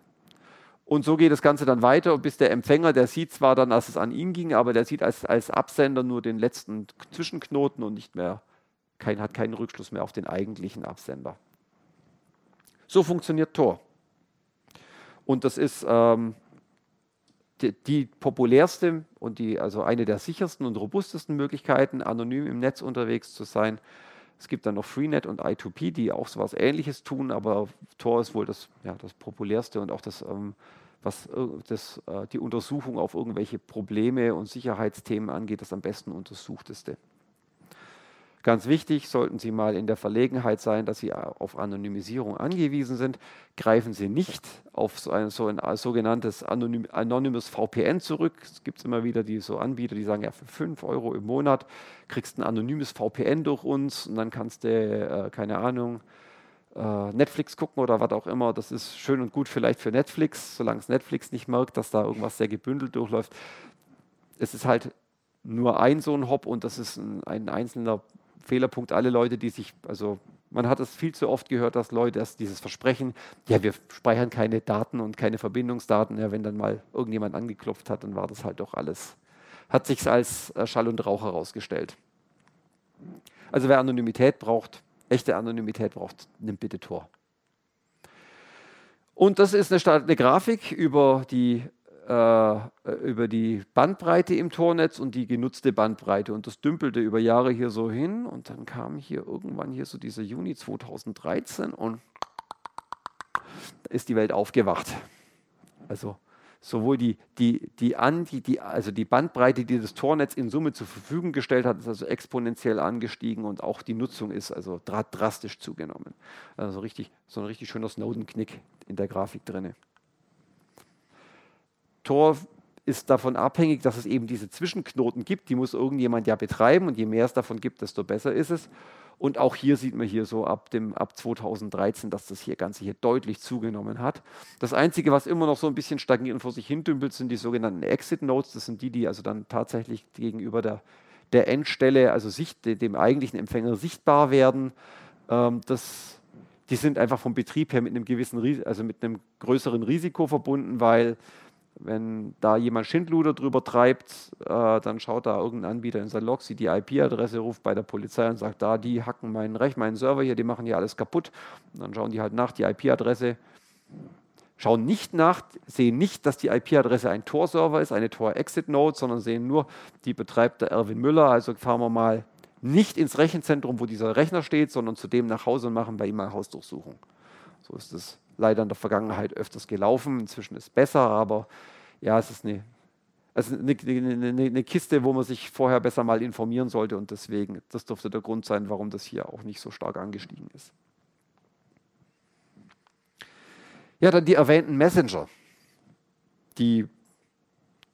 Und so geht das Ganze dann weiter, bis der Empfänger, der sieht zwar dann, dass es an ihn ging, aber der sieht als, als Absender nur den letzten Zwischenknoten und nicht mehr, kein, hat keinen Rückschluss mehr auf den eigentlichen Absender. So funktioniert Tor. Und das ist ähm, die, die, populärste und die, also eine der sichersten und robustesten Möglichkeiten, anonym im Netz unterwegs zu sein. Es gibt dann noch Freenet und I2P, die auch so etwas Ähnliches tun, aber Tor ist wohl das, ja, das populärste und auch das ähm, was äh, das, äh, die Untersuchung auf irgendwelche Probleme und Sicherheitsthemen angeht, das am besten untersuchteste. Ganz wichtig, sollten Sie mal in der Verlegenheit sein, dass Sie auf Anonymisierung angewiesen sind, greifen Sie nicht auf so ein, so ein sogenanntes Anonym, Anonymous VPN zurück. Es gibt immer wieder die so Anbieter, die sagen, ja, für 5 Euro im Monat kriegst du ein anonymes VPN durch uns und dann kannst du, äh, keine Ahnung, äh, Netflix gucken oder was auch immer. Das ist schön und gut vielleicht für Netflix, solange es Netflix nicht merkt, dass da irgendwas sehr gebündelt durchläuft. Es ist halt nur ein so ein Hop und das ist ein, ein einzelner Fehlerpunkt. Alle Leute, die sich, also man hat es viel zu oft gehört, dass Leute dass dieses Versprechen, ja, wir speichern keine Daten und keine Verbindungsdaten. Ja, wenn dann mal irgendjemand angeklopft hat, dann war das halt doch alles. Hat sich als äh, Schall und Rauch herausgestellt. Also wer Anonymität braucht, echte Anonymität braucht, nimmt bitte Tor. Und das ist eine, Grafik über die, über die Bandbreite im Tornetz und die genutzte Bandbreite. Und das dümpelte über Jahre hier so hin. Und dann kam hier irgendwann hier so dieser Juni 2013 und ist die Welt aufgewacht. Also sowohl die, die, die, an, die, die, also die Bandbreite, die das Tornetz in Summe zur Verfügung gestellt hat, ist also exponentiell angestiegen und auch die Nutzung ist also drastisch zugenommen. Also richtig, so ein richtig schöner Snowden-Knick in der Grafik drin. Tor ist davon abhängig, dass es eben diese Zwischenknoten gibt, die muss irgendjemand ja betreiben und je mehr es davon gibt, desto besser ist es. Und auch hier sieht man hier so ab, dem, ab 2013, dass das hier Ganze hier deutlich zugenommen hat. Das Einzige, was immer noch so ein bisschen stagniert und vor sich hin dümpelt, sind die sogenannten Exit Nodes. Das sind die, die also dann tatsächlich gegenüber der, der Endstelle, also Sicht, dem eigentlichen Empfänger sichtbar werden. Ähm, das, die sind einfach vom Betrieb her mit einem gewissen, also mit einem größeren Risiko verbunden, weil wenn da jemand Schindluder drüber treibt, äh, dann schaut da irgendein Anbieter in sein Log, sieht die IP-Adresse, ruft bei der Polizei und sagt, da, die hacken meinen Recht, meinen Server hier, die machen hier alles kaputt. Und dann schauen die halt nach, die IP-Adresse, schauen nicht nach, sehen nicht, dass die IP-Adresse ein Tor-Server ist, eine Tor-Exit-Node, sondern sehen nur, die betreibt der Erwin Müller, also fahren wir mal nicht ins Rechenzentrum, wo dieser Rechner steht, sondern zu dem nach Hause und machen bei ihm eine Hausdurchsuchung. So ist es leider in der Vergangenheit öfters gelaufen. Inzwischen ist es besser, aber ja, es ist eine, also eine, eine, eine, Kiste, wo man sich vorher besser mal informieren sollte und deswegen, das dürfte der Grund sein, warum das hier auch nicht so stark angestiegen ist. Ja, dann die erwähnten Messenger, die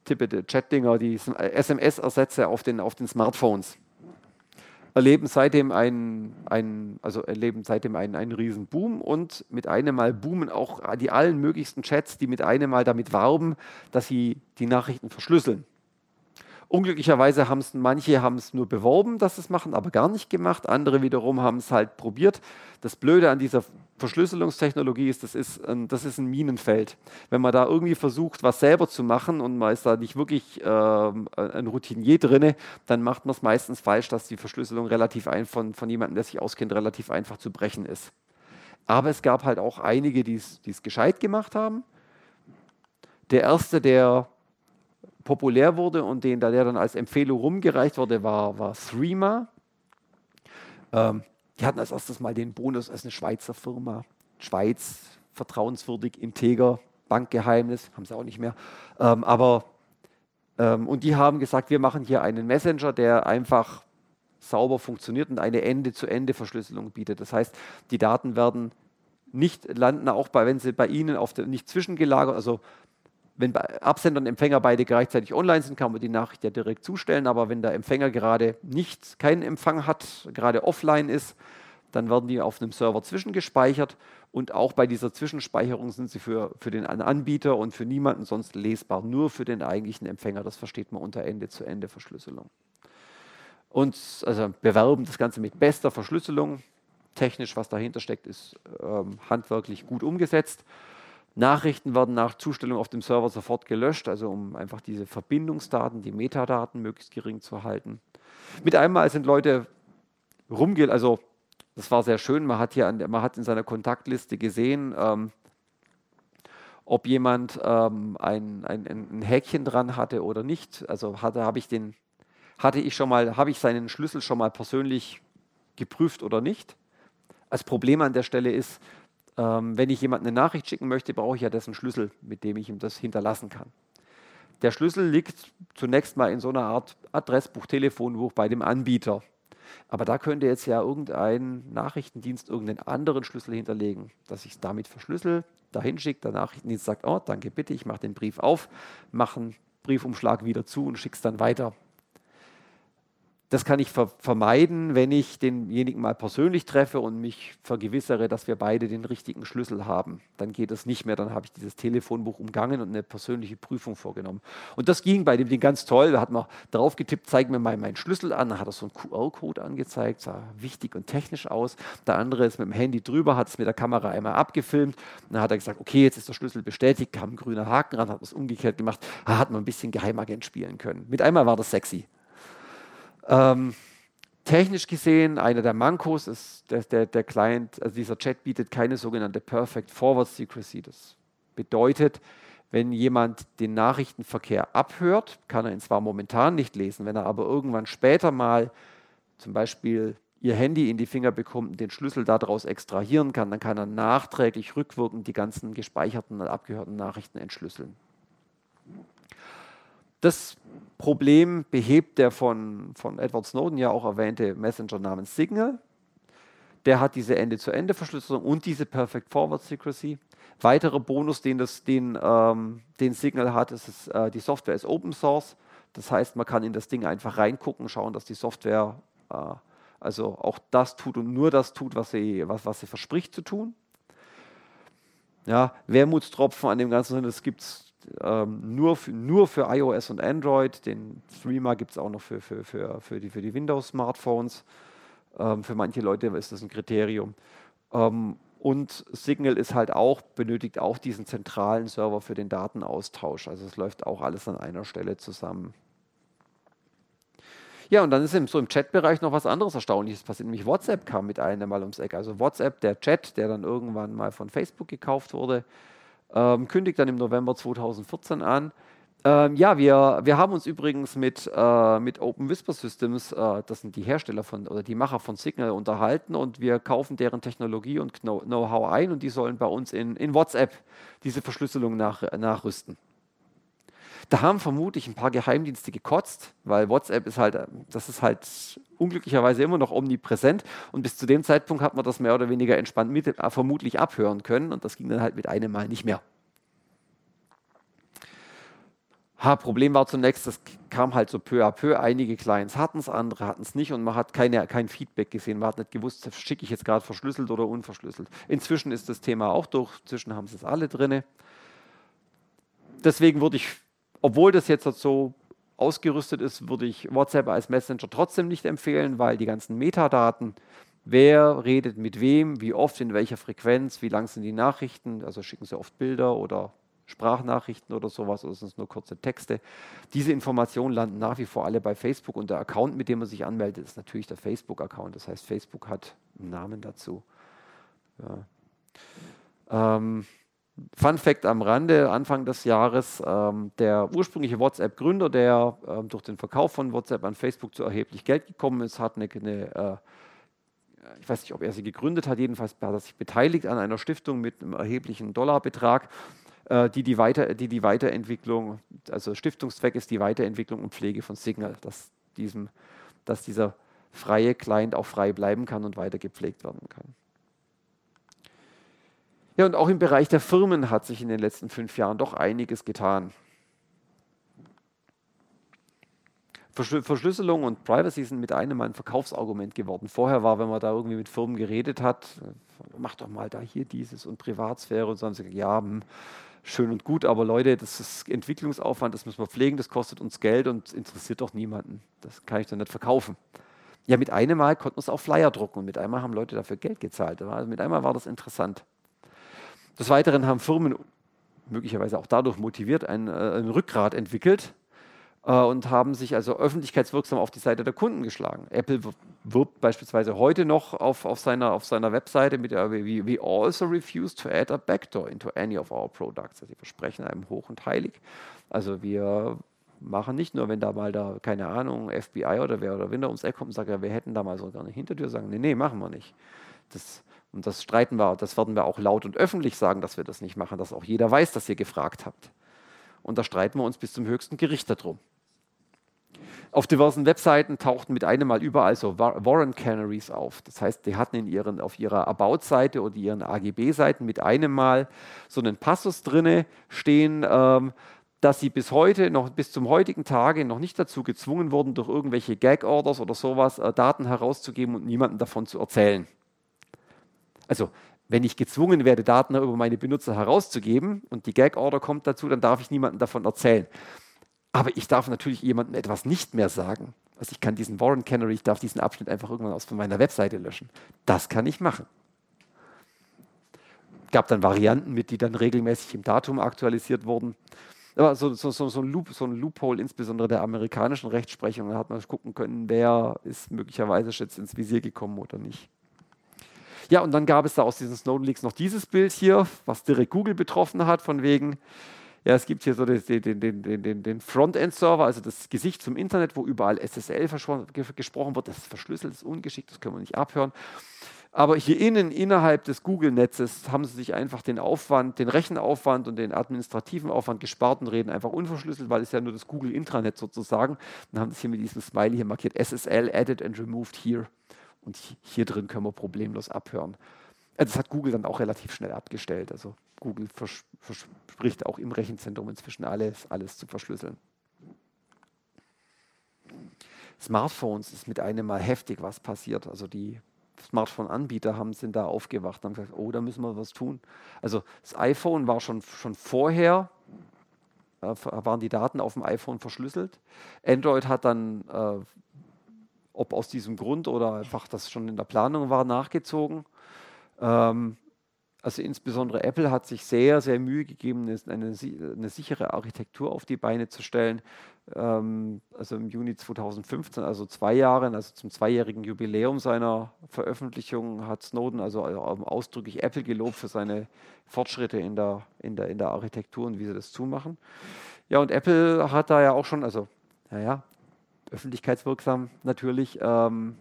tippete Chat-Dinger, die SMS-Ersätze auf den, auf den Smartphones erleben seitdem einen, einen, also erleben seitdem einen, einen riesen Boom und mit einem Mal boomen auch die allen möglichsten Chats, die mit einem Mal damit werben, dass sie die Nachrichten verschlüsseln. Unglücklicherweise haben es manche haben es nur beworben, dass sie es machen, aber gar nicht gemacht. Andere wiederum haben es halt probiert. Das Blöde an dieser Verschlüsselungstechnologie ist, das ist, ein, das ist ein Minenfeld. Wenn man da irgendwie versucht, was selber zu machen und man ist da nicht wirklich äh, ein Routinier drin, dann macht man es meistens falsch, dass die Verschlüsselung relativ ein, von, von jemandem, der sich auskennt, relativ einfach zu brechen ist. Aber es gab halt auch einige, die es gescheit gemacht haben. Der erste, der populär wurde und den, der dann als Empfehlung rumgereicht wurde, war, war Threema. Ähm, die hatten als erstes mal den Bonus als eine Schweizer Firma. Schweiz, vertrauenswürdig, integer, Bankgeheimnis, haben sie auch nicht mehr. Ähm, aber, ähm, und die haben gesagt, wir machen hier einen Messenger, der einfach sauber funktioniert und eine Ende-zu-Ende-Verschlüsselung bietet. Das heißt, die Daten werden nicht landen, auch bei, wenn sie bei Ihnen auf der, nicht zwischengelagert, also wenn Absender und Empfänger beide gleichzeitig online sind, kann man die Nachricht ja direkt zustellen. Aber wenn der Empfänger gerade nicht keinen Empfang hat, gerade offline ist, dann werden die auf einem Server zwischengespeichert. Und auch bei dieser Zwischenspeicherung sind sie für, für den Anbieter und für niemanden sonst lesbar, nur für den eigentlichen Empfänger. Das versteht man unter Ende-zu-Ende-Verschlüsselung. Und also bewerben das Ganze mit bester Verschlüsselung. Technisch, was dahinter steckt, ist ähm, handwerklich gut umgesetzt. Nachrichten werden nach Zustellung auf dem Server sofort gelöscht, also um einfach diese Verbindungsdaten, die Metadaten möglichst gering zu halten. Mit einmal sind Leute rumge, also das war sehr schön, man hat hier an, man hat in seiner Kontaktliste gesehen, ähm, ob jemand ähm, ein, ein, ein, Häkchen dran hatte oder nicht. Also hatte, habe ich den, hatte ich schon mal, habe ich seinen Schlüssel schon mal persönlich geprüft oder nicht. Das Problem an der Stelle ist, ähm, wenn ich jemandem eine Nachricht schicken möchte, brauche ich ja dessen Schlüssel, mit dem ich ihm das hinterlassen kann. Der Schlüssel liegt zunächst mal in so einer Art Adressbuch, Telefonbuch bei dem Anbieter. Aber da könnte jetzt ja irgendein Nachrichtendienst irgendeinen anderen Schlüssel hinterlegen, dass ich es damit verschlüssel, dahin schicke, der Nachrichtendienst sagt, oh, danke bitte, ich mache den Brief auf, mache einen Briefumschlag wieder zu und schicke es dann weiter. Das kann ich ver vermeiden, wenn ich denjenigen mal persönlich treffe und mich vergewissere, dass wir beide den richtigen Schlüssel haben. Dann geht es nicht mehr, dann habe ich dieses Telefonbuch umgangen und eine persönliche Prüfung vorgenommen. Und das ging bei dem Ding ganz toll. Da hat man drauf getippt, zeig mir mal meinen Schlüssel an. Dann hat er so einen QR-Code angezeigt, sah wichtig und technisch aus. Der andere ist mit dem Handy drüber, hat es mit der Kamera einmal abgefilmt. Dann hat er gesagt, okay, jetzt ist der Schlüssel bestätigt, kam ein grüner Haken ran, hat es umgekehrt gemacht. Da hat man ein bisschen Geheimagent spielen können. Mit einmal war das sexy. Ähm, technisch gesehen, einer der Mankos ist, der, der, der Client, also dieser Chat bietet keine sogenannte Perfect Forward Secrecy. Das bedeutet, wenn jemand den Nachrichtenverkehr abhört, kann er ihn zwar momentan nicht lesen, wenn er aber irgendwann später mal zum Beispiel ihr Handy in die Finger bekommt und den Schlüssel daraus extrahieren kann, dann kann er nachträglich rückwirkend die ganzen gespeicherten und abgehörten Nachrichten entschlüsseln. Das Problem behebt der von, von Edward Snowden ja auch erwähnte Messenger namens Signal. Der hat diese Ende-zu-Ende-Verschlüsselung und diese Perfect Forward Secrecy. Weiterer Bonus, den, das, den, ähm, den Signal hat, ist, es, äh, die Software ist Open Source. Das heißt, man kann in das Ding einfach reingucken, schauen, dass die Software äh, also auch das tut und nur das tut, was sie, was, was sie verspricht zu tun. Ja, Wermutstropfen an dem Ganzen es gibt es ähm, nur, für, nur für iOS und Android. Den Streamer gibt es auch noch für, für, für, für die, für die Windows-Smartphones. Ähm, für manche Leute ist das ein Kriterium. Ähm, und Signal ist halt auch, benötigt auch diesen zentralen Server für den Datenaustausch. Also es läuft auch alles an einer Stelle zusammen. Ja, und dann ist im, so im Chatbereich noch was anderes Erstaunliches passiert, nämlich WhatsApp kam mit einem mal ums Eck. Also WhatsApp, der Chat, der dann irgendwann mal von Facebook gekauft wurde, ähm, kündigt dann im November 2014 an. Ähm, ja, wir, wir haben uns übrigens mit, äh, mit Open Whisper Systems, äh, das sind die Hersteller von oder die Macher von Signal, unterhalten und wir kaufen deren Technologie und Know-how ein und die sollen bei uns in, in WhatsApp diese Verschlüsselung nach, nachrüsten. Da haben vermutlich ein paar Geheimdienste gekotzt, weil WhatsApp ist halt, das ist halt unglücklicherweise immer noch omnipräsent und bis zu dem Zeitpunkt hat man das mehr oder weniger entspannt mit, äh, vermutlich abhören können und das ging dann halt mit einem Mal nicht mehr. Ha, Problem war zunächst, das kam halt so peu à peu. Einige Clients hatten es, andere hatten es nicht und man hat keine, kein Feedback gesehen. Man hat nicht gewusst, schicke ich jetzt gerade verschlüsselt oder unverschlüsselt. Inzwischen ist das Thema auch durch, inzwischen haben sie es alle drin. Deswegen würde ich obwohl das jetzt so ausgerüstet ist, würde ich WhatsApp als Messenger trotzdem nicht empfehlen, weil die ganzen Metadaten, wer redet mit wem, wie oft, in welcher Frequenz, wie lang sind die Nachrichten, also schicken sie oft Bilder oder Sprachnachrichten oder sowas oder es nur kurze Texte. Diese Informationen landen nach wie vor alle bei Facebook und der Account, mit dem man sich anmeldet, ist natürlich der Facebook-Account. Das heißt, Facebook hat einen Namen dazu. Ja. Ähm, Fun Fact am Rande, Anfang des Jahres, ähm, der ursprüngliche WhatsApp-Gründer, der ähm, durch den Verkauf von WhatsApp an Facebook zu erheblich Geld gekommen ist, hat eine, eine äh, ich weiß nicht, ob er sie gegründet hat, jedenfalls hat er sich beteiligt an einer Stiftung mit einem erheblichen Dollarbetrag, äh, die, die, Weiter, die die Weiterentwicklung, also Stiftungszweck ist die Weiterentwicklung und Pflege von Signal, dass, diesem, dass dieser freie Client auch frei bleiben kann und weiter gepflegt werden kann. Ja, und auch im Bereich der Firmen hat sich in den letzten fünf Jahren doch einiges getan. Verschlüsselung und Privacy sind mit einem ein Verkaufsargument geworden. Vorher war, wenn man da irgendwie mit Firmen geredet hat, mach doch mal da hier dieses und Privatsphäre und so haben sie gesagt, ja, hm, schön und gut, aber Leute, das ist Entwicklungsaufwand, das müssen wir pflegen, das kostet uns Geld und interessiert doch niemanden. Das kann ich doch nicht verkaufen. Ja, mit einem Mal konnten wir es auf Flyer drucken und mit einmal haben Leute dafür Geld gezahlt. Also mit einmal war das interessant. Des Weiteren haben Firmen möglicherweise auch dadurch motiviert ein, äh, ein Rückgrat entwickelt äh, und haben sich also öffentlichkeitswirksam auf die Seite der Kunden geschlagen. Apple wirbt beispielsweise heute noch auf, auf, seiner, auf seiner Webseite mit der we, we also refuse to add a backdoor into any of our products. Also die versprechen einem hoch und heilig. Also wir machen nicht nur, wenn da mal da, keine Ahnung, FBI oder wer oder Winter ums Eck kommt und sagt, ja, wir hätten da mal so eine Hintertür, sagen, nee, nee, machen wir nicht. Das und das streiten wir, das werden wir auch laut und öffentlich sagen, dass wir das nicht machen, dass auch jeder weiß, dass ihr gefragt habt. Und da streiten wir uns bis zum höchsten Gericht darum. Auf diversen Webseiten tauchten mit einem Mal überall so Warrant Canaries auf. Das heißt, die hatten in ihren, auf ihrer About-Seite oder ihren AGB-Seiten mit einem Mal so einen Passus drinne stehen, ähm, dass sie bis heute, noch bis zum heutigen Tage noch nicht dazu gezwungen wurden, durch irgendwelche Gag-Orders oder sowas äh, Daten herauszugeben und niemandem davon zu erzählen. Also wenn ich gezwungen werde, Daten über meine Benutzer herauszugeben und die Gag-Order kommt dazu, dann darf ich niemandem davon erzählen. Aber ich darf natürlich jemandem etwas nicht mehr sagen. Also ich kann diesen Warrant Canary, ich darf diesen Abschnitt einfach irgendwann aus von meiner Webseite löschen. Das kann ich machen. Gab dann Varianten mit, die dann regelmäßig im Datum aktualisiert wurden. Aber so, so, so, so, ein, Loop, so ein Loophole, insbesondere der amerikanischen Rechtsprechung, da hat man gucken können, wer ist möglicherweise jetzt ins Visier gekommen oder nicht. Ja, und dann gab es da aus diesen Snowden Leaks noch dieses Bild hier, was direkt Google betroffen hat, von wegen, ja, es gibt hier so den, den, den, den, den Frontend-Server, also das Gesicht zum Internet, wo überall SSL gesprochen wird. Das ist verschlüsselt, das ist ungeschickt, das können wir nicht abhören. Aber hier innen, innerhalb des Google-Netzes, haben sie sich einfach den Aufwand, den Rechenaufwand und den administrativen Aufwand gespart und reden einfach unverschlüsselt, weil es ja nur das Google-Intranet sozusagen. Dann haben sie es hier mit diesem Smiley hier markiert, SSL added and removed here. Und hier drin können wir problemlos abhören. Also das hat Google dann auch relativ schnell abgestellt. Also Google vers verspricht auch im Rechenzentrum inzwischen alles, alles zu verschlüsseln. Smartphones ist mit einem Mal heftig was passiert. Also die Smartphone-Anbieter haben, sind da aufgewacht und haben gesagt, oh, da müssen wir was tun. Also das iPhone war schon, schon vorher, äh, waren die Daten auf dem iPhone verschlüsselt. Android hat dann, äh, ob aus diesem Grund oder einfach das schon in der Planung war, nachgezogen. Ähm, also insbesondere Apple hat sich sehr, sehr Mühe gegeben, eine, eine sichere Architektur auf die Beine zu stellen. Ähm, also im Juni 2015, also zwei Jahre, also zum zweijährigen Jubiläum seiner Veröffentlichung, hat Snowden also ausdrücklich Apple gelobt für seine Fortschritte in der, in der, in der Architektur und wie sie das zumachen. Ja, und Apple hat da ja auch schon, also naja, öffentlichkeitswirksam natürlich, ähm,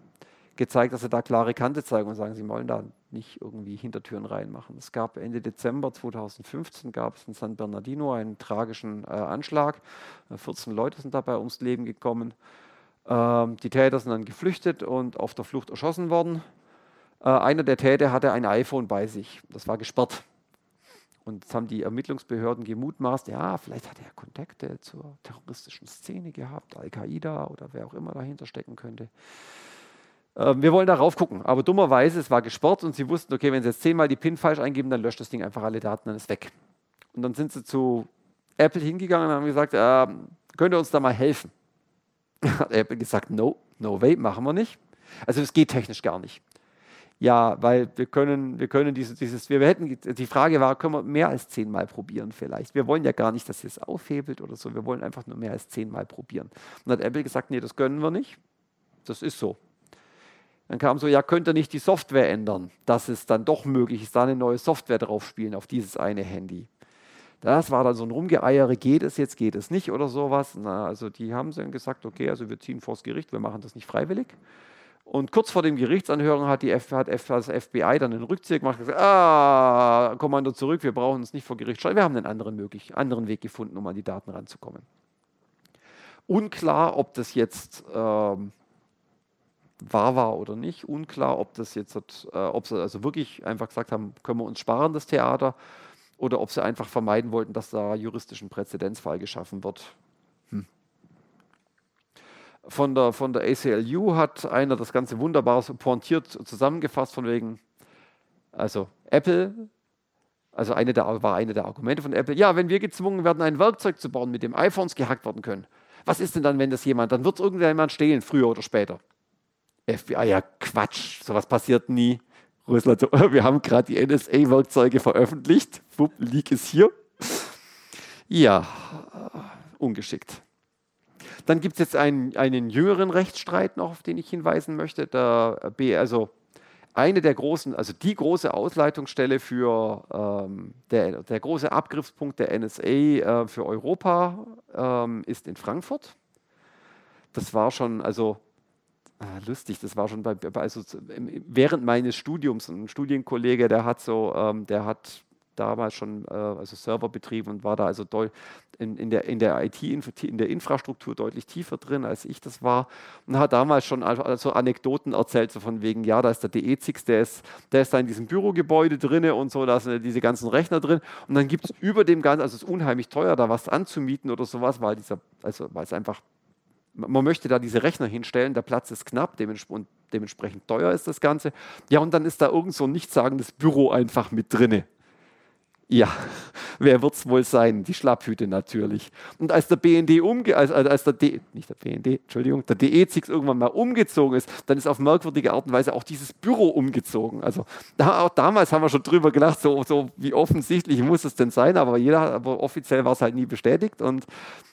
gezeigt, dass sie da klare Kante zeigen und sagen, sie wollen da nicht irgendwie Hintertüren reinmachen. Es gab Ende Dezember 2015 gab es in San Bernardino einen tragischen äh, Anschlag. 14 äh, Leute sind dabei ums Leben gekommen. Ähm, die Täter sind dann geflüchtet und auf der Flucht erschossen worden. Äh, einer der Täter hatte ein iPhone bei sich. Das war gesperrt. Und jetzt haben die Ermittlungsbehörden gemutmaßt, ja, vielleicht hat er Kontakte zur terroristischen Szene gehabt, Al-Qaida oder wer auch immer dahinter stecken könnte. Ähm, wir wollen darauf gucken. Aber dummerweise, es war gesperrt und sie wussten, okay, wenn sie jetzt zehnmal die PIN falsch eingeben, dann löscht das Ding einfach alle Daten, dann ist weg. Und dann sind sie zu Apple hingegangen und haben gesagt, äh, könnt ihr uns da mal helfen? *laughs* Hat Apple gesagt, no, no way, machen wir nicht. Also es geht technisch gar nicht. Ja, weil wir können, wir können dieses, dieses, wir hätten, die Frage war, können wir mehr als zehnmal probieren vielleicht? Wir wollen ja gar nicht, dass ihr es aufhebelt oder so, wir wollen einfach nur mehr als zehnmal probieren. Und hat Apple gesagt, nee, das können wir nicht. Das ist so. Dann kam so, ja, könnt ihr nicht die Software ändern, dass es dann doch möglich ist, da eine neue Software drauf spielen auf dieses eine Handy. Das war dann so ein Rumgeeiere, geht es jetzt, geht es nicht oder sowas. Na, also die haben dann gesagt, okay, also wir ziehen vors Gericht, wir machen das nicht freiwillig. Und kurz vor dem Gerichtsanhörung hat, die F, hat F, das FBI dann den Rückzieher gemacht und gesagt, ah, Kommando zurück, wir brauchen uns nicht vor Gericht stellen, wir haben einen anderen, möglich, anderen Weg gefunden, um an die Daten ranzukommen. Unklar, ob das jetzt ähm, wahr war oder nicht, unklar, ob das jetzt, äh, ob sie also wirklich einfach gesagt haben, können wir uns sparen, das Theater, oder ob sie einfach vermeiden wollten, dass da juristischen Präzedenzfall geschaffen wird. Hm. Von, der, von der ACLU hat einer das Ganze wunderbar so pointiert zusammengefasst, von wegen, also Apple, also eine der, war eine der Argumente von Apple, ja, wenn wir gezwungen werden, ein Werkzeug zu bauen, mit dem iPhones gehackt werden können, was ist denn dann, wenn das jemand, dann wird es irgendjemand stehlen, früher oder später. FBI, ja Quatsch, sowas passiert nie. Russland, *laughs* wir haben gerade die NSA-Werkzeuge veröffentlicht. Wupp, Leak ist hier. Ja, ungeschickt. Dann gibt es jetzt einen, einen jüngeren Rechtsstreit noch, auf den ich hinweisen möchte. Der B, also eine der großen, also die große Ausleitungsstelle für ähm, der, der große Abgriffspunkt der NSA äh, für Europa ähm, ist in Frankfurt. Das war schon, also Ah, lustig, das war schon bei, also während meines Studiums, ein Studienkollege, der hat so, ähm, der hat damals schon äh, also Server betrieben und war da also in, in, der, in der IT, in der Infrastruktur deutlich tiefer drin, als ich das war. Und hat damals schon also Anekdoten erzählt, so von wegen, ja, da ist der DE6, der ist, der ist da in diesem Bürogebäude drin und so, da sind diese ganzen Rechner drin. Und dann gibt es über dem Ganzen, also es ist unheimlich teuer, da was anzumieten oder sowas, weil dieser, also weil es einfach man möchte da diese Rechner hinstellen, der Platz ist knapp dements und dementsprechend teuer ist das Ganze. Ja, und dann ist da irgend so ein nichtssagendes Büro einfach mit drinne. Ja, wer wird es wohl sein? Die Schlapphüte natürlich. Und als der BND umge als, als der D nicht der BND, Entschuldigung, der DE-Zix irgendwann mal umgezogen ist, dann ist auf merkwürdige Art und Weise auch dieses Büro umgezogen. Also da, auch damals haben wir schon drüber gedacht, so, so wie offensichtlich muss es denn sein, aber jeder, aber offiziell war es halt nie bestätigt. Und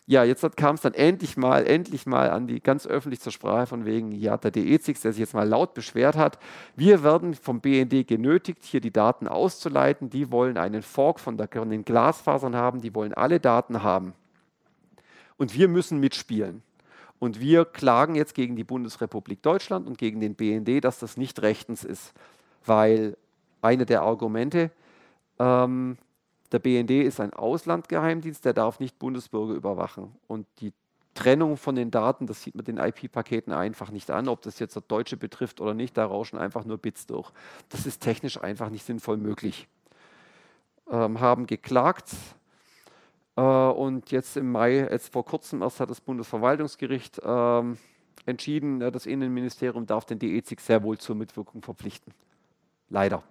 ja, jetzt kam es dann endlich mal, endlich mal an die ganz öffentlich zur Sprache von wegen, ja, der DE-Zix, der sich jetzt mal laut beschwert hat, wir werden vom BND genötigt, hier die Daten auszuleiten. Die wollen einen Fork von, der, von den Glasfasern haben, die wollen alle Daten haben. Und wir müssen mitspielen. Und wir klagen jetzt gegen die Bundesrepublik Deutschland und gegen den BND, dass das nicht rechtens ist. weil eine der Argumente, ähm, der BND ist ein Auslandgeheimdienst, der darf nicht Bundesbürger überwachen. Und die Trennung von den Daten, das sieht man den IP-Paketen einfach nicht an, ob das jetzt der Deutsche betrifft oder nicht, da rauschen einfach nur Bits durch. Das ist technisch einfach nicht sinnvoll möglich. Ähm, haben geklagt äh, und jetzt im Mai, jetzt vor kurzem erst hat das Bundesverwaltungsgericht ähm, entschieden, das Innenministerium darf den DEZIG sehr wohl zur Mitwirkung verpflichten. Leider.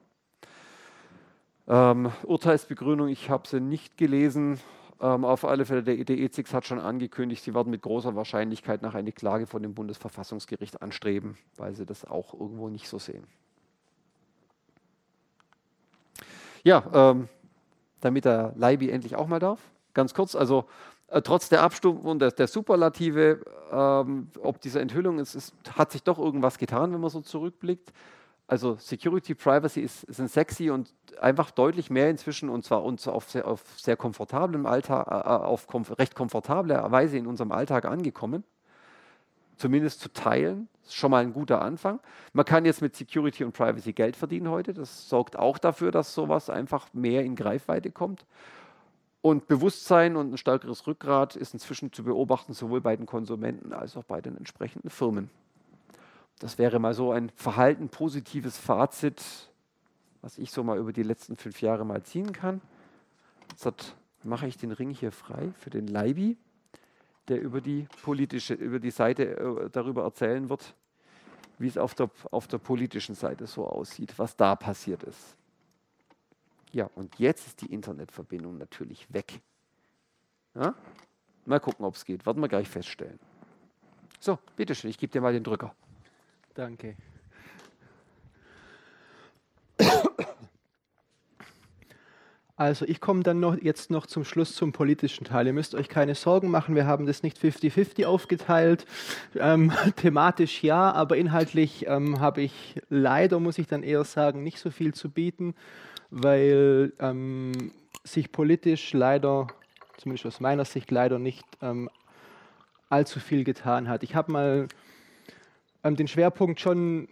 Ähm, Urteilsbegründung, ich habe sie nicht gelesen. Ähm, auf alle Fälle, der EDEZIX hat schon angekündigt, sie werden mit großer Wahrscheinlichkeit nach einer Klage von dem Bundesverfassungsgericht anstreben, weil sie das auch irgendwo nicht so sehen. Ja, ähm, damit der Leibi endlich auch mal darf. Ganz kurz, also äh, trotz der Abstufung der, der Superlative, ähm, ob diese Enthüllung ist, ist, hat sich doch irgendwas getan, wenn man so zurückblickt also Security, Privacy ist, sind sexy und einfach deutlich mehr inzwischen und zwar uns auf sehr, auf sehr komfortablem Alltag, äh, äh auf komf recht komfortabler Weise in unserem Alltag angekommen. Zumindest zu teilen, ist schon mal ein guter Anfang. Man kann jetzt mit Security und Privacy Geld verdienen heute. Das sorgt auch dafür, dass sowas einfach mehr in Greifweite kommt. Und Bewusstsein und ein stärkeres Rückgrat ist inzwischen zu beobachten, sowohl bei den Konsumenten als auch bei den entsprechenden Firmen. Das wäre mal so ein verhalten positives Fazit, was ich so mal über die letzten fünf Jahre mal ziehen kann. Jetzt mache ich den Ring hier frei für den Leibi, der über die politische, über die Seite äh, darüber erzählen wird, wie es auf der, auf der politischen Seite so aussieht, was da passiert ist. Ja, und jetzt ist die Internetverbindung natürlich weg. Ja? Mal gucken, ob es geht. Werden wir gleich feststellen. So, bitteschön, ich gebe dir mal den Drücker. Danke. Also ich komme dann noch, jetzt noch zum Schluss zum politischen Teil. Ihr müsst euch keine Sorgen machen, wir haben das nicht 50-50 aufgeteilt. Ähm, *laughs* thematisch ja, aber inhaltlich ähm, habe ich leider, muss ich dann eher sagen, nicht so viel zu bieten, weil ähm, sich politisch leider, zumindest aus meiner Sicht leider nicht ähm, allzu viel getan hat. Ich habe mal ähm, den Schwerpunkt schon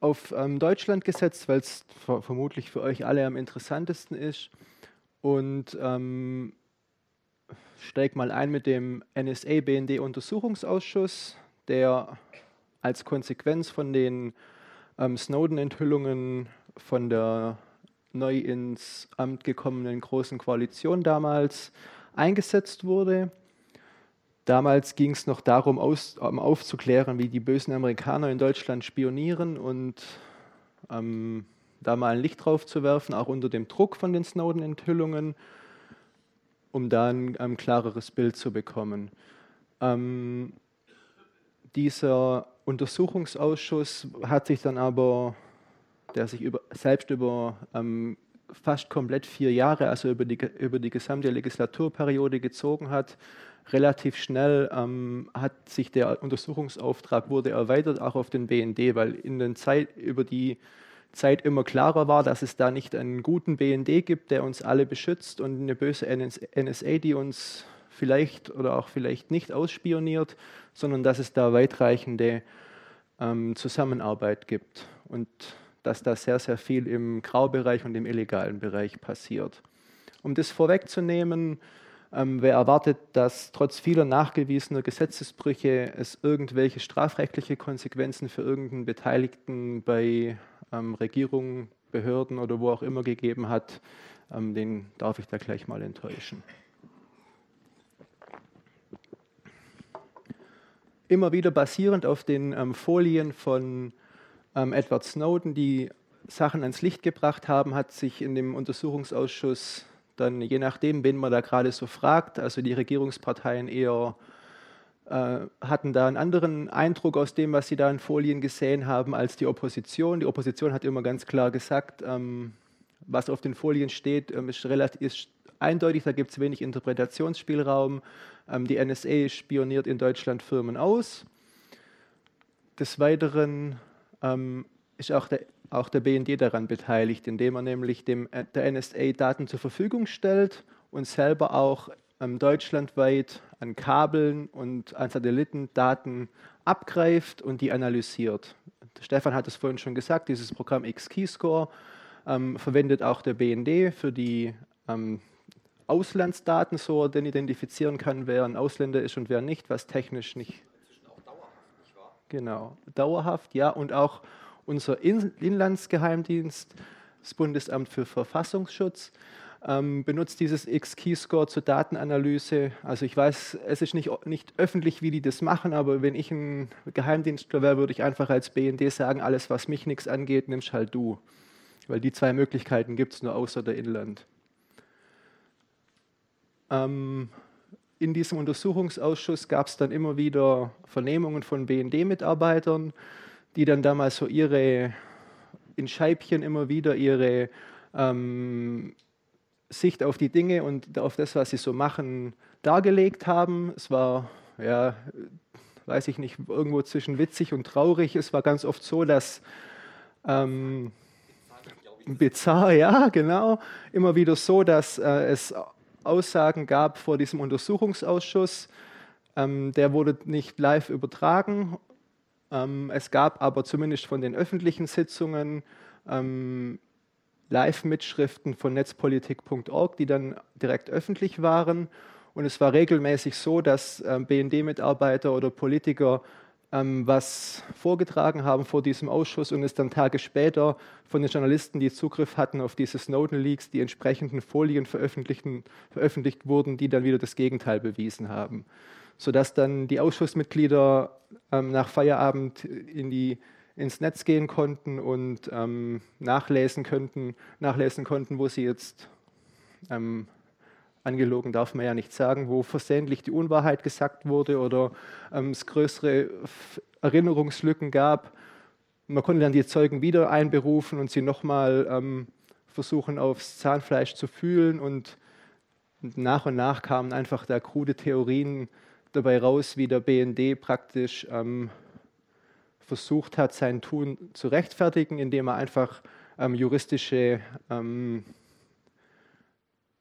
auf ähm, Deutschland gesetzt, weil es vermutlich für euch alle am interessantesten ist. Und ähm, steige mal ein mit dem NSA-BND-Untersuchungsausschuss, der als Konsequenz von den ähm, Snowden-Enthüllungen von der neu ins Amt gekommenen Großen Koalition damals eingesetzt wurde. Damals ging es noch darum, aus, um aufzuklären, wie die bösen Amerikaner in Deutschland spionieren und ähm, da mal ein Licht drauf zu werfen, auch unter dem Druck von den Snowden-Enthüllungen, um da ein, ein, klareres Bild zu bekommen. Ähm, dieser Untersuchungsausschuss hat sich dann aber, der sich über, selbst über ähm, fast komplett vier Jahre, also über die, über die gesamte Legislaturperiode gezogen hat, relativ schnell ähm, hat sich der Untersuchungsauftrag wurde erweitert auch auf den BND, weil in der Zeit über die Zeit immer klarer war, dass es da nicht einen guten BND gibt, der uns alle beschützt und eine böse NSA, die uns vielleicht oder auch vielleicht nicht ausspioniert, sondern dass es da weitreichende ähm, Zusammenarbeit gibt und dass da sehr, sehr viel im Graubereich und im illegalen Bereich passiert. Um das vorwegzunehmen, wer erwartet, dass trotz vieler nachgewiesener Gesetzesbrüche es irgendwelche strafrechtliche Konsequenzen für irgendeinen Beteiligten bei ähm, Regierungen, Behörden oder wo auch immer gegeben hat, ähm, den darf ich da gleich mal enttäuschen. Immer wieder basierend auf den ähm, Folien von ähm, Edward Snowden, die Sachen ans Licht gebracht haben, hat sich in dem Untersuchungsausschuss dann je nachdem, wen man da gerade so fragt, also die Regierungsparteien eher äh, hatten da einen anderen Eindruck aus dem, was sie da in Folien gesehen haben, als die Opposition. Die Opposition hat immer ganz klar gesagt, ähm, was auf den Folien steht, ähm, ist relativ ist eindeutig, da gibt es wenig Interpretationsspielraum. Ähm, die NSA spioniert in Deutschland Firmen aus. Des Weiteren ähm, ist auch der auch der BND daran beteiligt, indem er nämlich dem, äh, der NSA Daten zur Verfügung stellt und selber auch ähm, deutschlandweit an Kabeln und an Satelliten Daten abgreift und die analysiert. Stefan hat es vorhin schon gesagt, dieses Programm X-Keyscore ähm, verwendet auch der BND für die ähm, Auslandsdaten, so er identifizieren kann, wer ein Ausländer ist und wer nicht, was technisch nicht. Dauerhaft? Genau, dauerhaft, ja. Und auch unser Inlandsgeheimdienst, das Bundesamt für Verfassungsschutz, ähm, benutzt dieses X-Keyscore zur Datenanalyse. Also ich weiß, es ist nicht, nicht öffentlich, wie die das machen, aber wenn ich ein Geheimdienstler wäre, würde ich einfach als BND sagen, alles, was mich nichts angeht, nimmst halt du. Weil die zwei Möglichkeiten gibt es nur außer der Inland. Ähm, in diesem Untersuchungsausschuss gab es dann immer wieder Vernehmungen von BND-Mitarbeitern, die dann damals so ihre in Scheibchen immer wieder ihre ähm, Sicht auf die Dinge und auf das, was sie so machen, dargelegt haben. Es war, ja, weiß ich nicht, irgendwo zwischen witzig und traurig. Es war ganz oft so, dass ähm, bizarr, ja, genau, immer wieder so, dass äh, es Aussagen gab vor diesem Untersuchungsausschuss. Ähm, der wurde nicht live übertragen. Ähm, es gab aber zumindest von den öffentlichen Sitzungen ähm, Live-Mitschriften von netzpolitik.org, die dann direkt öffentlich waren. Und es war regelmäßig so, dass ähm, BND-Mitarbeiter oder Politiker was vorgetragen haben vor diesem Ausschuss und es dann Tage später von den Journalisten, die Zugriff hatten auf diese Snowden-Leaks, die entsprechenden Folien veröffentlicht wurden, die dann wieder das Gegenteil bewiesen haben. Sodass dann die Ausschussmitglieder ähm, nach Feierabend in die ins Netz gehen konnten und ähm, nachlesen, könnten, nachlesen konnten, wo sie jetzt, ähm, angelogen darf man ja nicht sagen, wo versehentlich die Unwahrheit gesagt wurde oder ähm, es größere Erinnerungslücken gab. Man konnte dann die Zeugen wieder einberufen und sie nochmal ähm, versuchen, aufs Zahnfleisch zu fühlen und nach und nach kamen einfach da krude Theorien dabei raus, wie der BND praktisch ähm, versucht hat, sein Tun zu rechtfertigen, indem er einfach ähm, juristische ähm,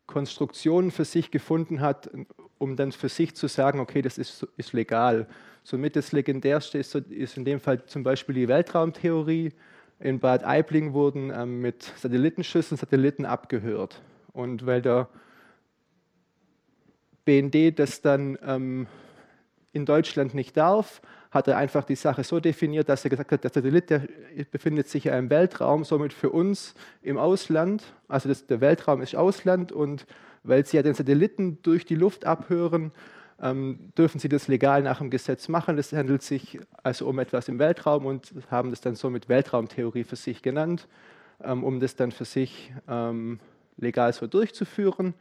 Konstruktionen für sich gefunden hat, um dann für sich zu sagen, okay, das ist, ist legal. Somit das legendärste ist, ist, in dem Fall zum Beispiel die Weltraumtheorie. In Bad Aibling wurden ähm, mit Satellitenschüsseln Satelliten abgehört. Und weil der BND das dann ähm, in Deutschland nicht darf, hat er einfach die Sache so definiert, dass er gesagt hat, der Satellit der befindet sich ja im Weltraum, somit für uns im Ausland. Also das, der Weltraum ist Ausland und weil sie ja den Satelliten durch die Luft abhören, ähm, dürfen sie das legal nach dem Gesetz machen. Es handelt sich also um etwas im Weltraum und haben das dann so mit Weltraumtheorie für sich genannt, ähm, um das dann für sich ähm, legal so durchzuführen.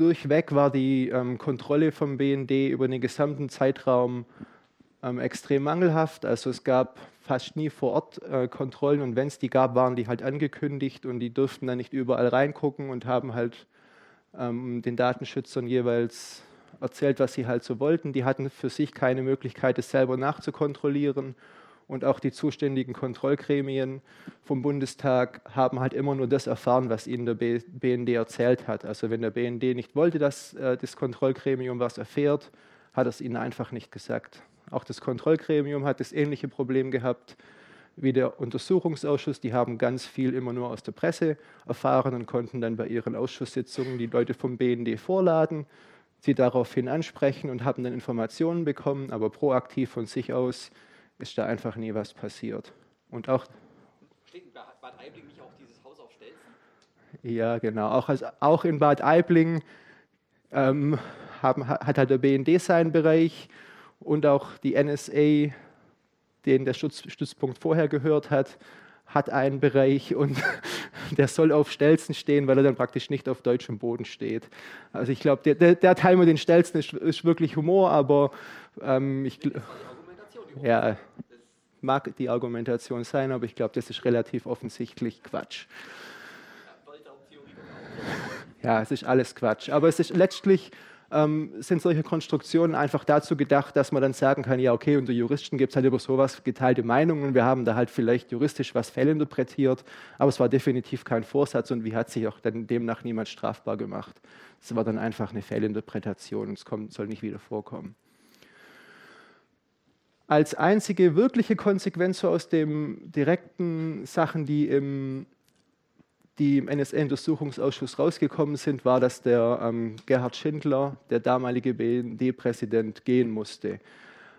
Durchweg war die ähm, Kontrolle vom BND über den gesamten Zeitraum ähm, extrem mangelhaft. Also es gab fast nie vor Ort äh, Kontrollen und wenn es die gab, waren die halt angekündigt und die durften dann nicht überall reingucken und haben halt ähm, den Datenschützern jeweils erzählt, was sie halt so wollten. Die hatten für sich keine Möglichkeit, es selber nachzukontrollieren und auch die zuständigen Kontrollgremien vom Bundestag haben halt immer nur das erfahren, was ihnen der BND erzählt hat. Also wenn der BND nicht wollte, dass äh, das Kontrollgremium was erfährt, hat es ihnen einfach nicht gesagt. Auch das Kontrollgremium hat das ähnliche Problem gehabt wie der Untersuchungsausschuss. Die haben ganz viel immer nur aus der Presse erfahren und konnten dann bei ihren Ausschusssitzungen die Leute vom BND vorladen, sie daraufhin ansprechen und haben dann Informationen bekommen, aber proaktiv von sich aus ist da einfach nie was passiert. Und auch. Steht in Bad Aibling nicht auch dieses Haus auf Stelzen? Ja, genau. Auch, als, auch in Bad Aibling ähm, haben, hat halt der BND seinen Bereich und auch die NSA, den der Stütz, Stützpunkt vorher gehört hat, hat einen Bereich und *laughs* der soll auf Stelzen stehen, weil er dann praktisch nicht auf deutschem Boden steht. Also ich glaube, der, der, der, Teil mit den Stelzen ist, ist wirklich Humor, aber ähm, ich glaube ja, mag die Argumentation sein, aber ich glaube, das ist relativ offensichtlich Quatsch. Ja, es ist alles Quatsch. Aber es ist letztlich ähm, sind solche Konstruktionen einfach dazu gedacht, dass man dann sagen kann, ja, okay, unter Juristen gibt es halt über sowas geteilte Meinungen. Wir haben da halt vielleicht juristisch was fehlinterpretiert, aber es war definitiv kein Vorsatz und wie hat sich auch dann demnach niemand strafbar gemacht. Es war dann einfach eine Fehlinterpretation und es soll nicht wieder vorkommen. Als einzige wirkliche Konsequenz aus den direkten Sachen, die im, die im NSA-Untersuchungsausschuss rausgekommen sind, war, dass der ähm, Gerhard Schindler, der damalige BND-Präsident, gehen musste.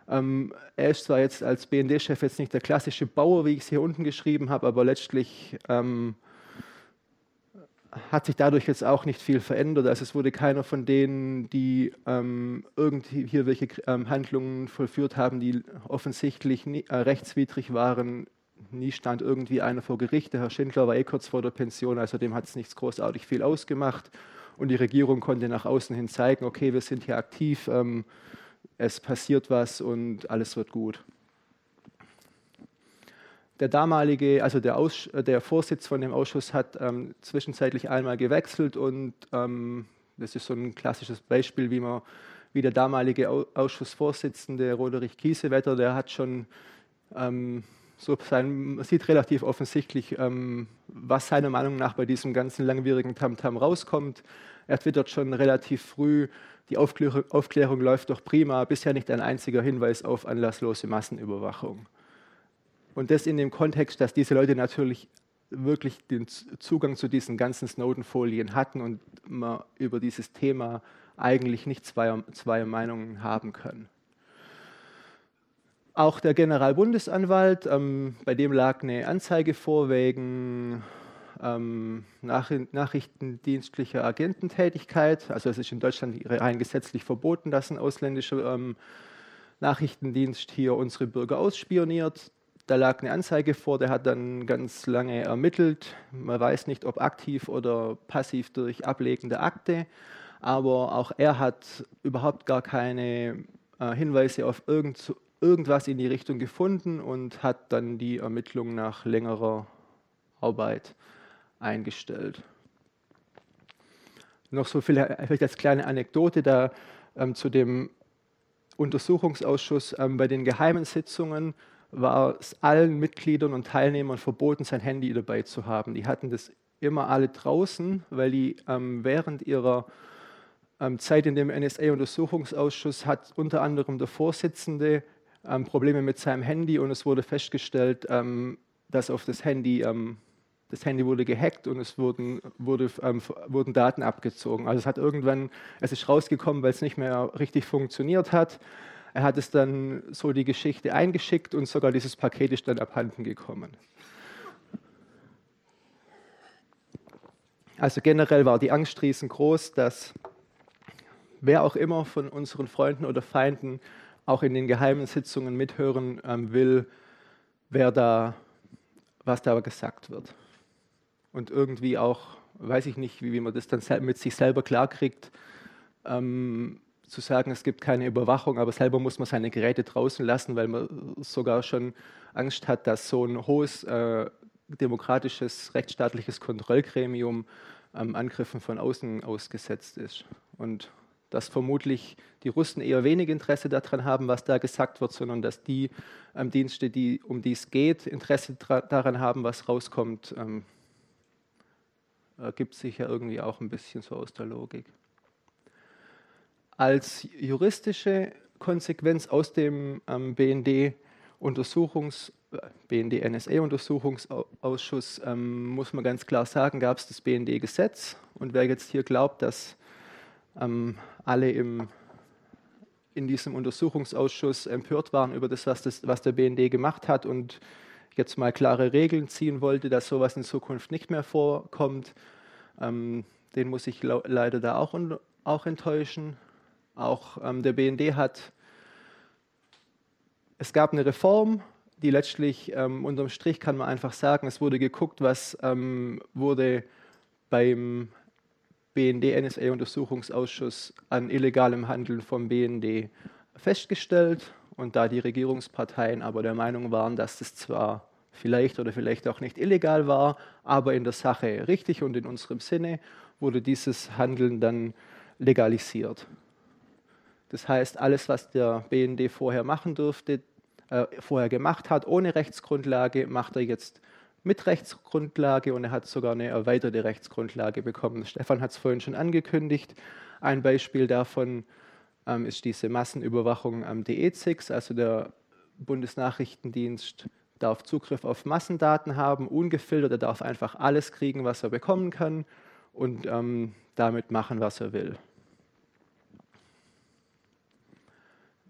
Ähm, er ist zwar jetzt als BND-Chef jetzt nicht der klassische Bauer, wie ich es hier unten geschrieben habe, aber letztlich ähm, hat sich dadurch jetzt auch nicht viel verändert. Also es wurde keiner von denen, die ähm, irgendwie hier welche ähm, Handlungen vollführt haben, die offensichtlich nie, äh, rechtswidrig waren. Nie stand irgendwie einer vor Gericht. Der Herr Schindler war eh kurz vor der Pension, also dem hat es nichts großartig viel ausgemacht. Und die Regierung konnte nach außen hin zeigen, okay, wir sind hier aktiv, ähm, es passiert was und alles wird gut der damalige, also der, Aus, der, Vorsitz von dem Ausschuss hat ähm, zwischenzeitlich einmal gewechselt und ähm, das ist so ein klassisches Beispiel, wie man wie der damalige Ausschussvorsitzende Roderich Kiesewetter, der hat schon ähm, so sein, man sieht relativ offensichtlich, ähm, was seiner Meinung nach bei diesem ganzen langwierigen Tamtam -Tam rauskommt. Er twittert schon relativ früh, die Aufklärung, Aufklärung läuft doch prima, bisher nicht ein einziger Hinweis auf anlasslose Massenüberwachung. Und das in dem Kontext, dass diese Leute natürlich wirklich den Zugang zu diesen ganzen Snowden-Folien hatten und man über dieses Thema eigentlich nicht zwei, zwei Meinungen haben können. Auch der Generalbundesanwalt, ähm, bei dem lag eine Anzeige vor wegen ähm, nach, nachrichtendienstlicher Agententätigkeit. Also es ist in Deutschland rein gesetzlich verboten, dass ein ausländischer ähm, Nachrichtendienst hier unsere Bürger ausspioniert. Da lag eine Anzeige vor, der hat dann ganz lange ermittelt. Man weiß nicht, ob aktiv oder passiv durch ablegende Akte, aber auch er hat überhaupt gar keine äh, Hinweise auf irgend, irgendwas in die Richtung gefunden und hat dann die Ermittlung nach längerer Arbeit eingestellt. Noch so viel, vielleicht als kleine Anekdote da ähm, zu dem Untersuchungsausschuss ähm, bei den geheimen Sitzungen war es allen Mitgliedern und Teilnehmern verboten, sein Handy dabei zu haben. Die hatten das immer alle draußen, weil die ähm, während ihrer ähm, Zeit in dem NSA-Untersuchungsausschuss hat unter anderem der Vorsitzende ähm, Probleme mit seinem Handy und es wurde festgestellt, ähm, dass auf das Handy ähm, das Handy wurde gehackt und es wurden, wurde, ähm, wurden Daten abgezogen. Also es hat irgendwann, es ist rausgekommen, weil es nicht mehr richtig funktioniert hat. Er hat es dann so die Geschichte eingeschickt und sogar dieses Paket ist dann abhanden gekommen. Also generell war die Angst riesengroß, dass wer auch immer von unseren Freunden oder Feinden auch in den geheimen Sitzungen mithören ähm, will, wer da, was da gesagt wird. Und irgendwie auch, weiß ich nicht, wie, wie man das dann mit sich selber klarkriegt, ähm, zu sagen, es gibt keine Überwachung, aber selber muss man seine Geräte draußen lassen, weil man sogar schon Angst hat, dass so ein hohes äh, demokratisches, rechtsstaatliches Kontrollgremium ähm, Angriffen von außen ausgesetzt ist. Und dass vermutlich die Russen eher wenig Interesse daran haben, was da gesagt wird, sondern dass die ähm, Dienste, die, um die es geht, Interesse daran haben, was rauskommt, ähm, ergibt sich ja irgendwie auch ein bisschen so aus der Logik als juristische Konsequenz aus dem ähm, BND Untersuchungs äh, BND NSA Untersuchungsausschuss ähm, muss man ganz klar sagen, gab es das BND Gesetz und wer jetzt hier glaubt, dass ähm, alle im, in diesem Untersuchungsausschuss empört waren über das was, das, was der BND gemacht hat und jetzt mal klare Regeln ziehen wollte, dass sowas in Zukunft nicht mehr vorkommt, ähm, den muss ich leider da auch, auch enttäuschen. Auch ähm, der BND hat, es gab eine Reform, die letztlich ähm, unterm Strich kann man einfach sagen, es wurde geguckt, was ähm, wurde beim BND-NSA-Untersuchungsausschuss an illegalem Handeln vom BND festgestellt. Und da die Regierungsparteien aber der Meinung waren, dass das zwar vielleicht oder vielleicht auch nicht illegal war, aber in der Sache richtig und in unserem Sinne, wurde dieses Handeln dann legalisiert. Das heißt, alles, was der BND vorher machen durfte, äh, vorher gemacht hat, ohne Rechtsgrundlage, macht er jetzt mit Rechtsgrundlage und er hat sogar eine erweiterte Rechtsgrundlage bekommen. Stefan hat es vorhin schon angekündigt. Ein Beispiel davon ähm, ist diese Massenüberwachung am DE6, also der Bundesnachrichtendienst darf Zugriff auf Massendaten haben, ungefiltert, er darf einfach alles kriegen, was er bekommen kann und ähm, damit machen, was er will.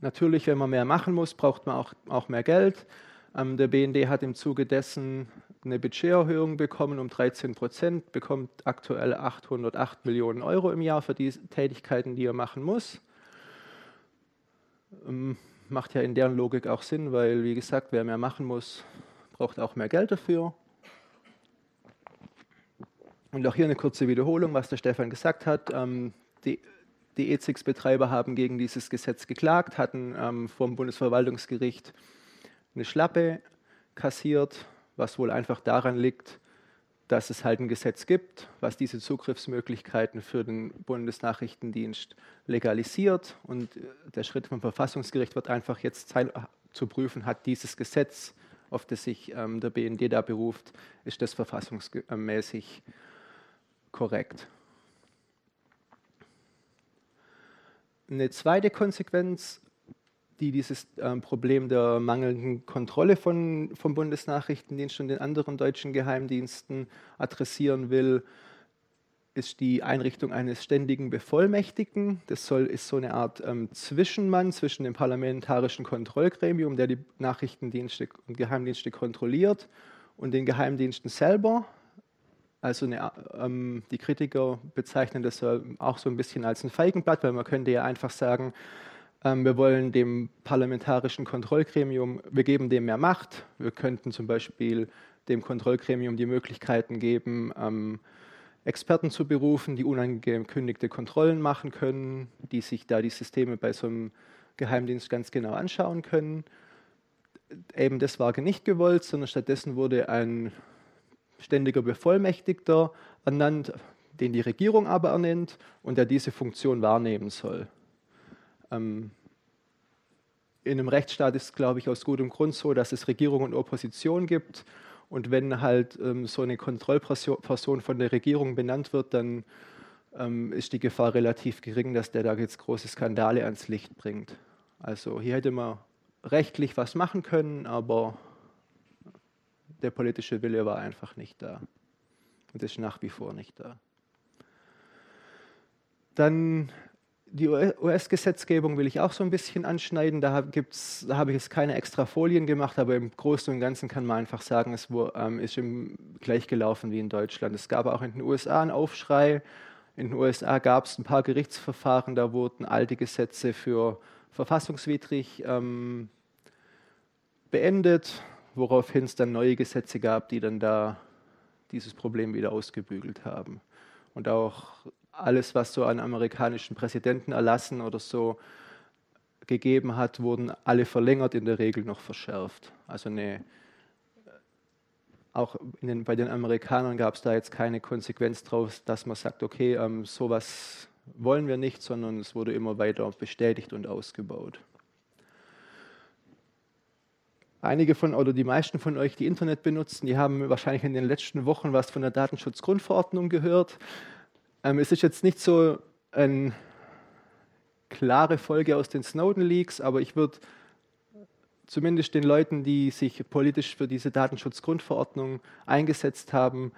Natürlich, wenn man mehr machen muss, braucht man auch, auch mehr Geld. Ähm, der BND hat im Zuge dessen eine Budgeterhöhung bekommen um 13 Prozent, bekommt aktuell 808 Millionen Euro im Jahr für die Tätigkeiten, die er machen muss. Ähm, macht ja in deren Logik auch Sinn, weil, wie gesagt, wer mehr machen muss, braucht auch mehr Geld dafür. Und auch hier eine kurze Wiederholung, was der Stefan gesagt hat. Ähm, die, die EZIX-Betreiber haben gegen dieses Gesetz geklagt, hatten ähm, vom Bundesverwaltungsgericht eine Schlappe kassiert, was wohl einfach daran liegt, dass es halt ein Gesetz gibt, was diese Zugriffsmöglichkeiten für den Bundesnachrichtendienst legalisiert. Und äh, der Schritt vom Verfassungsgericht wird einfach jetzt sein, äh, zu prüfen, hat dieses Gesetz, auf das sich ähm, der BND da beruft, ist das verfassungsmäßig korrekt. Eine zweite Konsequenz die dieses ähm, Problem der mangelnden Kontrolle von, vom Bundesnachrichtendienst und den anderen deutschen Geheimdiensten adressieren will, ist die Einrichtung eines ständigen Bevollmächtigten. Das soll, ist so eine Art ähm, Zwischenmann zwischen dem parlamentarischen Kontrollgremium, der die Nachrichtendienste und Geheimdienste kontrolliert, und den Geheimdiensten selber. Also eine, ähm, die Kritiker bezeichnen das auch so ein bisschen als ein Feigenblatt, weil man könnte ja einfach sagen, ähm, wir wollen dem parlamentarischen Kontrollgremium, wir geben dem mehr Macht. Wir könnten zum Beispiel dem Kontrollgremium die Möglichkeiten geben, ähm, Experten zu berufen, die unangekündigte Kontrollen machen können, die sich da die Systeme bei so einem Geheimdienst ganz genau anschauen können. Eben das war nicht gewollt, sondern stattdessen wurde ein ständiger Bevollmächtigter ernannt, den die Regierung aber ernennt und der diese Funktion wahrnehmen soll. Ähm, in einem Rechtsstaat ist es, glaube ich, aus gutem Grund so, dass es Regierung und Opposition gibt. Und wenn halt ähm, so eine Kontrollperson von der Regierung benannt wird, dann ähm, ist die Gefahr relativ gering, dass der da jetzt große Skandale ans Licht bringt. Also hier hätte man rechtlich was machen können, aber der politische Wille war einfach nicht da. Und ist nach wie vor nicht da. Dann die US-Gesetzgebung will ich auch so ein bisschen anschneiden. Da, da habe ich jetzt keine extra Folien gemacht, aber im Großen und Ganzen kann man einfach sagen, es ähm, ist gleich gelaufen wie in Deutschland. Es gab auch in den USA einen Aufschrei. In den USA gab es ein paar Gerichtsverfahren, da wurden alte Gesetze für verfassungswidrig ähm, beendet, woraufhin es dann neue Gesetze gab, die dann da dieses Problem wieder ausgebügelt haben. Und auch alles, was so an amerikanischen Präsidenten erlassen oder so gegeben hat, wurden alle verlängert, in der Regel noch verschärft. Also eine, auch den, bei den Amerikanern gab es da jetzt keine Konsequenz draus, dass man sagt, okay, ähm, sowas wollen wir nicht, sondern es wurde immer weiter bestätigt und ausgebaut. Einige von oder die meisten von euch, die Internet benutzen, die haben wahrscheinlich in den letzten Wochen was von der Datenschutzgrundverordnung gehört. Ähm, es ist jetzt nicht so eine klare Folge aus den Snowden-Leaks, aber ich würde zumindest den Leuten, die sich politisch für diese Datenschutzgrundverordnung eingesetzt haben,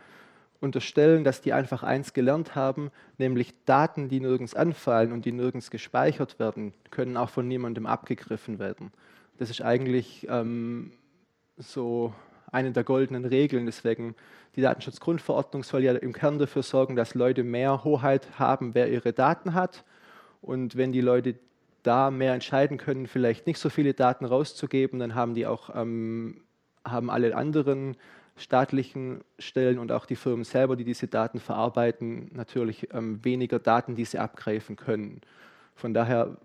unterstellen, dass die einfach eins gelernt haben, nämlich Daten, die nirgends anfallen und die nirgends gespeichert werden, können auch von niemandem abgegriffen werden. Das ist eigentlich ähm, so eine der goldenen Regeln. Deswegen die Datenschutzgrundverordnung soll ja im Kern dafür sorgen, dass Leute mehr Hoheit haben, wer ihre Daten hat. Und wenn die Leute da mehr entscheiden können, vielleicht nicht so viele Daten rauszugeben, dann haben die auch ähm, haben alle anderen staatlichen Stellen und auch die Firmen selber, die diese Daten verarbeiten, natürlich ähm, weniger Daten, die sie abgreifen können. Von daher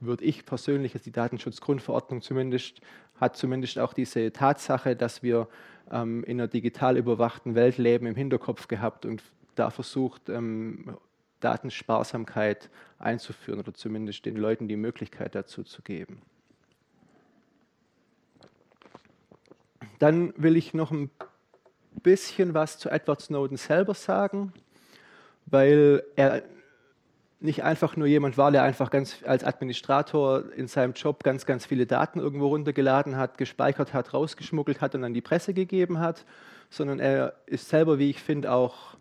würde ich persönlich, die Datenschutzgrundverordnung zumindest, hat zumindest auch diese Tatsache, dass wir ähm, in einer digital überwachten Welt leben, im Hinterkopf gehabt und da versucht, ähm, Datensparsamkeit einzuführen oder zumindest den Leuten die Möglichkeit dazu zu geben. Dann will ich noch ein bisschen was zu Edward Snowden selber sagen, weil er nicht einfach nur jemand war, der einfach ganz als Administrator in seinem Job ganz, ganz viele Daten irgendwo runtergeladen hat, gespeichert hat, rausgeschmuggelt hat und an die Presse gegeben hat, sondern er ist selber, wie ich finde, auch,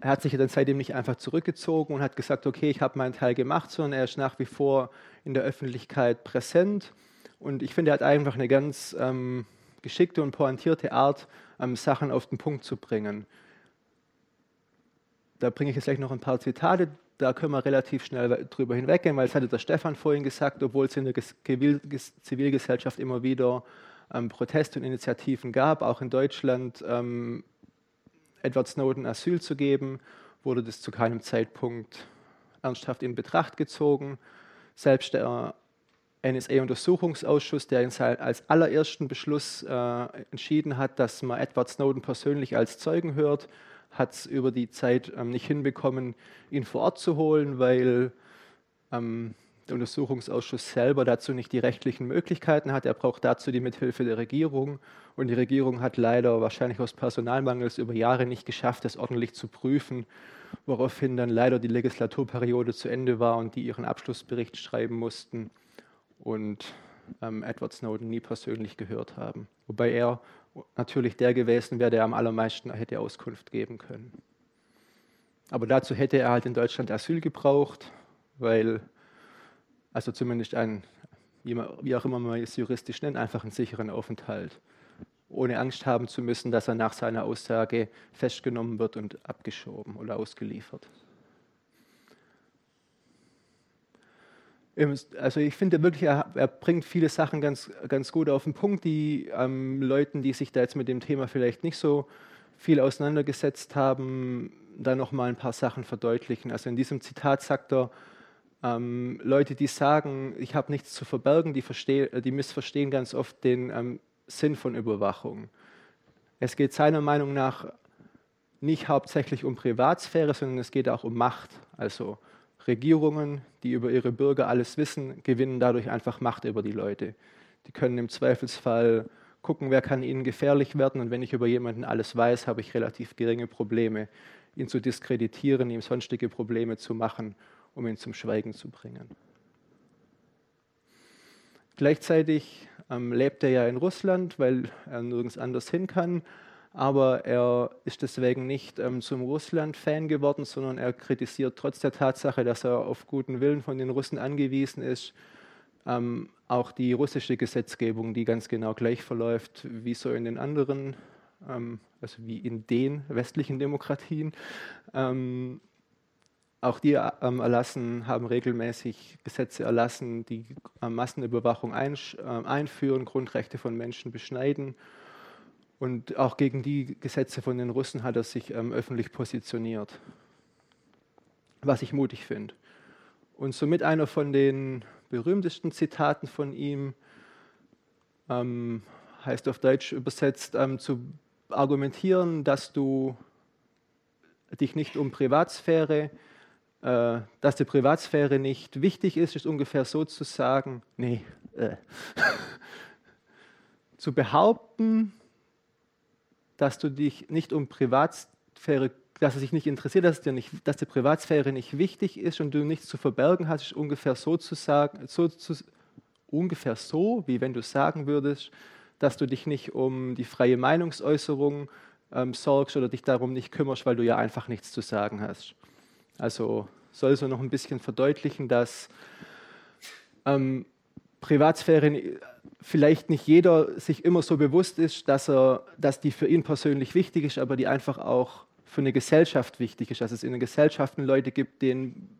er hat sich dann seitdem nicht einfach zurückgezogen und hat gesagt, okay, ich habe meinen Teil gemacht, sondern er ist nach wie vor in der Öffentlichkeit präsent. Und ich finde, er hat einfach eine ganz ähm, geschickte und pointierte Art, ähm, Sachen auf den Punkt zu bringen. Da bringe ich jetzt gleich noch ein paar Zitate da können wir relativ schnell drüber hinweggehen, weil es hatte der Stefan vorhin gesagt, obwohl es in der Zivilgesellschaft immer wieder ähm, Proteste und Initiativen gab, auch in Deutschland ähm, Edward Snowden Asyl zu geben, wurde das zu keinem Zeitpunkt ernsthaft in Betracht gezogen. Selbst der NSA-Untersuchungsausschuss, der als allerersten Beschluss äh, entschieden hat, dass man Edward Snowden persönlich als Zeugen hört, hat es über die Zeit ähm, nicht hinbekommen, ihn vor Ort zu holen, weil ähm, der Untersuchungsausschuss selber dazu nicht die rechtlichen Möglichkeiten hat. Er braucht dazu die Mithilfe der Regierung. Und die Regierung hat leider wahrscheinlich aus Personalmangels über Jahre nicht geschafft, das ordentlich zu prüfen, woraufhin dann leider die Legislaturperiode zu Ende war und die ihren Abschlussbericht schreiben mussten und ähm, Edward Snowden nie persönlich gehört haben. Wobei er natürlich der gewesen wäre, der am allermeisten hätte Auskunft geben können. Aber dazu hätte er halt in Deutschland Asyl gebraucht, weil, also zumindest ein, wie auch immer man es juristisch nennt, einfach einen sicheren Aufenthalt, ohne Angst haben zu müssen, dass er nach seiner Aussage festgenommen wird und abgeschoben oder ausgeliefert. Also ich finde wirklich, er, er, bringt viele Sachen ganz, ganz gut auf den Punkt, die ähm, Leuten, die sich da jetzt mit dem Thema vielleicht nicht so viel auseinandergesetzt haben, da nochmal ein paar Sachen verdeutlichen. Also in diesem Zitat sagt er, ähm, Leute, die sagen, ich habe nichts zu verbergen, die, die, missverstehen ganz oft den ähm, Sinn von Überwachung. Es geht seiner Meinung nach nicht hauptsächlich um Privatsphäre, sondern es geht auch um Macht. Also Regierungen, die über ihre Bürger alles wissen, gewinnen dadurch einfach Macht über die Leute. Die können im Zweifelsfall gucken, wer kann ihnen gefährlich werden. Und wenn ich über jemanden alles weiß, habe ich relativ geringe Probleme, ihn zu diskreditieren, ihm sonstige Probleme zu machen, um ihn zum Schweigen zu bringen. Gleichzeitig ähm, lebt er ja in Russland, weil er nirgends anders hin kann aber er ist deswegen nicht ähm, zum Russland-Fan geworden, sondern er kritisiert trotz der Tatsache, dass er auf guten Willen von den Russen angewiesen ist, ähm, auch die russische Gesetzgebung, die ganz genau gleich verläuft wie so in den anderen, ähm, also wie in den westlichen Demokratien. Ähm, auch die ähm, erlassen, haben regelmäßig Gesetze erlassen, die äh, Massenüberwachung ein, äh, einführen, Grundrechte von Menschen beschneiden und auch gegen die Gesetze von den Russen hat er sich ähm, öffentlich positioniert, was ich mutig finde. Und somit einer von den berühmtesten Zitaten von ihm ähm, heißt auf Deutsch übersetzt, ähm, zu argumentieren, dass du dich nicht um Privatsphäre, äh, dass die Privatsphäre nicht wichtig ist, ist ungefähr so zu sagen, nee, äh. *laughs* zu behaupten, dass du dich nicht um Privatsphäre, dass es dich nicht interessiert, dass, dir nicht, dass die Privatsphäre nicht wichtig ist und du nichts zu verbergen hast, ist ungefähr so zu sagen, so, zu, ungefähr so, wie wenn du sagen würdest, dass du dich nicht um die freie Meinungsäußerung ähm, sorgst oder dich darum nicht kümmerst, weil du ja einfach nichts zu sagen hast. Also soll so noch ein bisschen verdeutlichen, dass ähm, Privatsphäre vielleicht nicht jeder sich immer so bewusst ist, dass, er, dass die für ihn persönlich wichtig ist, aber die einfach auch für eine Gesellschaft wichtig ist. Dass es in den Gesellschaften Leute gibt, denen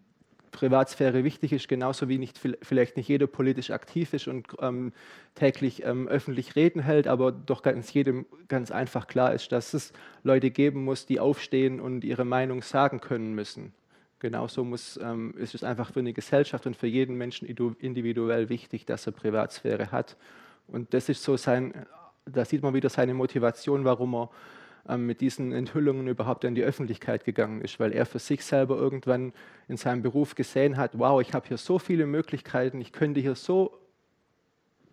Privatsphäre wichtig ist, genauso wie nicht, vielleicht nicht jeder politisch aktiv ist und ähm, täglich ähm, öffentlich Reden hält, aber doch ganz jedem ganz einfach klar ist, dass es Leute geben muss, die aufstehen und ihre Meinung sagen können müssen. Genauso muss, ähm, ist es einfach für eine Gesellschaft und für jeden Menschen individuell wichtig, dass er Privatsphäre hat. Und das ist so sein, da sieht man wieder seine Motivation, warum er ähm, mit diesen Enthüllungen überhaupt in die Öffentlichkeit gegangen ist, weil er für sich selber irgendwann in seinem Beruf gesehen hat, wow, ich habe hier so viele Möglichkeiten, ich könnte hier so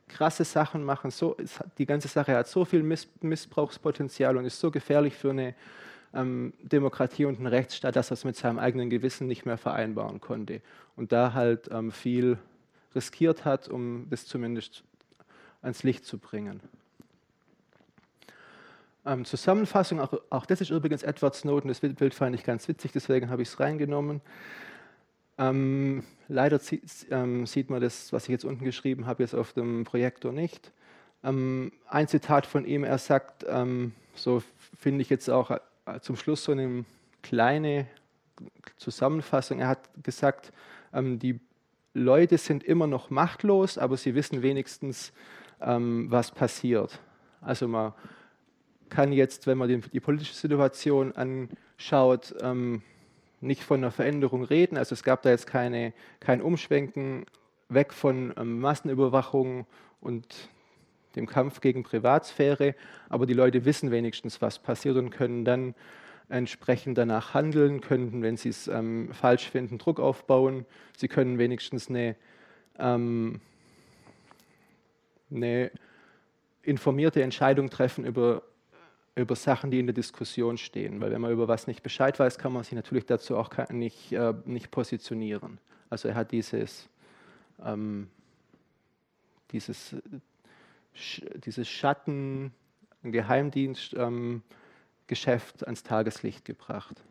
krasse Sachen machen, so, die ganze Sache hat so viel Miss Missbrauchspotenzial und ist so gefährlich für eine ähm, Demokratie und ein Rechtsstaat, dass er es mit seinem eigenen Gewissen nicht mehr vereinbaren konnte. Und da halt ähm, viel riskiert hat, um das zumindest ans Licht zu bringen. Ähm, Zusammenfassung, auch, auch, das ist übrigens Edward Snowden, das Bild fand ich ganz witzig, deswegen habe ich es reingenommen. Ähm, leider ähm, sieht man das, was ich jetzt unten geschrieben habe, jetzt auf dem Projektor nicht. Ähm, ein Zitat von ihm, er sagt, ähm, so finde ich jetzt auch zum Schluss so eine kleine Zusammenfassung. Er hat gesagt, ähm, die Leute sind immer noch machtlos, aber sie wissen wenigstens, was passiert. Also man kann jetzt, wenn man die, politische Situation anschaut, ähm, nicht von einer Veränderung reden. Also es gab da jetzt keine, kein Umschwenken weg von ähm, Massenüberwachung und dem Kampf gegen Privatsphäre, aber die Leute wissen wenigstens, was passiert und können dann entsprechend danach handeln, könnten, wenn sie es ähm, falsch finden, Druck aufbauen. Sie können wenigstens eine, ähm, eine informierte Entscheidung treffen über über Sachen, die in der Diskussion stehen. Weil wenn man über was nicht Bescheid weiß, kann man sich natürlich dazu auch nicht, äh, nicht positionieren. Also er hat dieses, ähm, dieses, dieses Schatten, Geheimdienst, ähm, ans Tageslicht gebracht.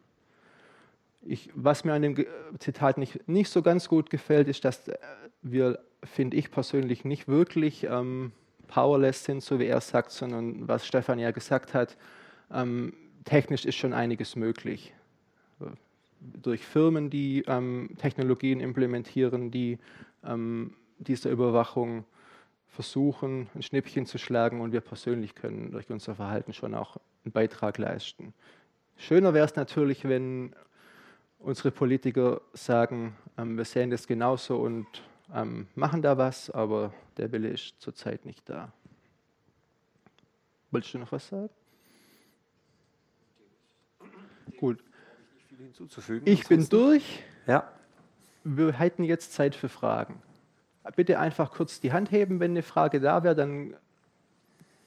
Ich, was mir an dem Zitat nicht, nicht so ganz gut gefällt, ist, dass äh, wir, finde ich persönlich, nicht wirklich ähm, powerless sind, so wie er sagt, sondern was Stefan ja gesagt hat, ähm, technisch ist schon einiges möglich. Durch Firmen, die ähm, Technologien implementieren, die ähm, diese Überwachung versuchen, ein Schnippchen zu schlagen und wir persönlich können durch unser Verhalten schon auch einen Beitrag leisten. Schöner wäre es natürlich, wenn unsere Politiker sagen, ähm, wir sehen das genauso und ähm, machen da was, aber der Wille ist zurzeit nicht da. Wolltest du noch was sagen? Gut. Ich bin durch. Ja. Wir hätten jetzt Zeit für Fragen. Bitte einfach kurz die Hand heben, wenn eine Frage da wäre, dann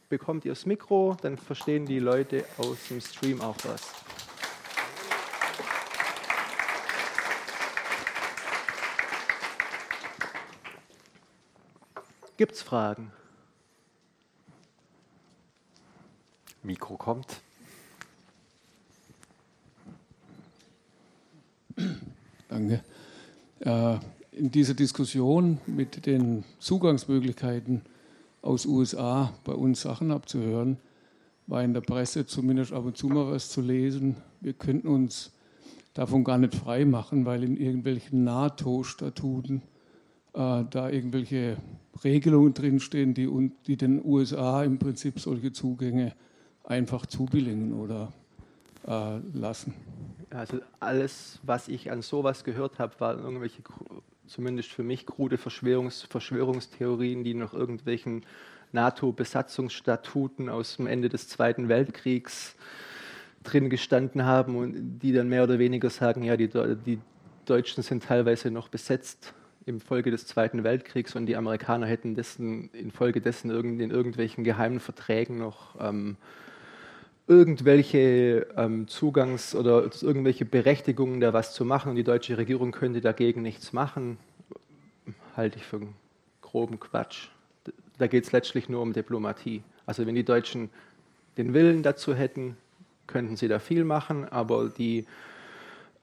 bekommt ihr das Mikro, dann verstehen die Leute aus dem Stream auch was. Gibt es Fragen? Mikro kommt. Danke. Äh, in dieser Diskussion mit den Zugangsmöglichkeiten aus USA bei uns Sachen abzuhören, war in der Presse zumindest ab und zu mal was zu lesen. Wir könnten uns davon gar nicht frei machen, weil in irgendwelchen NATO-Statuten äh, da irgendwelche Regelungen drinstehen, die, die den USA im Prinzip solche Zugänge einfach zubilligen oder äh, lassen. Also alles, was ich an sowas gehört habe, waren irgendwelche, zumindest für mich, krude Verschwörungs Verschwörungstheorien, die noch irgendwelchen NATO-Besatzungsstatuten aus dem Ende des Zweiten Weltkriegs drin gestanden haben und die dann mehr oder weniger sagen, ja, die, die Deutschen sind teilweise noch besetzt im Folge des Zweiten Weltkriegs und die Amerikaner hätten dessen, infolgedessen irgend, in irgendwelchen geheimen Verträgen noch ähm, irgendwelche ähm, Zugangs- oder irgendwelche Berechtigungen, da was zu machen und die deutsche Regierung könnte dagegen nichts machen, halte ich für groben Quatsch. Da geht es letztlich nur um Diplomatie. Also wenn die Deutschen den Willen dazu hätten, könnten sie da viel machen, aber die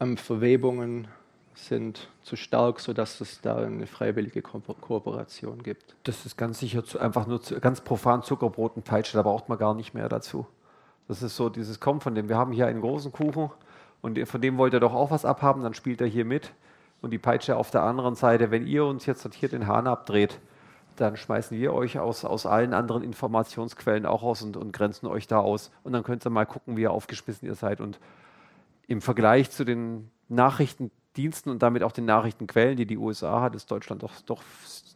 ähm, Verwebungen sind zu stark, sodass es da eine freiwillige Ko Kooperation gibt. Das ist ganz sicher zu, einfach nur zu, ganz profan Zuckerbrot und Peitsche, da braucht man gar nicht mehr dazu. Das ist so dieses Kommen von dem, wir haben hier einen großen Kuchen und von dem wollt ihr doch auch was abhaben, dann spielt er hier mit. Und die Peitsche auf der anderen Seite, wenn ihr uns jetzt hier den Hahn abdreht, dann schmeißen wir euch aus, aus allen anderen Informationsquellen auch aus und, und grenzen euch da aus. Und dann könnt ihr mal gucken, wie ihr aufgeschmissen ihr seid. Und im Vergleich zu den Nachrichten Diensten und damit auch den Nachrichtenquellen, die die USA hat, ist Deutschland doch, doch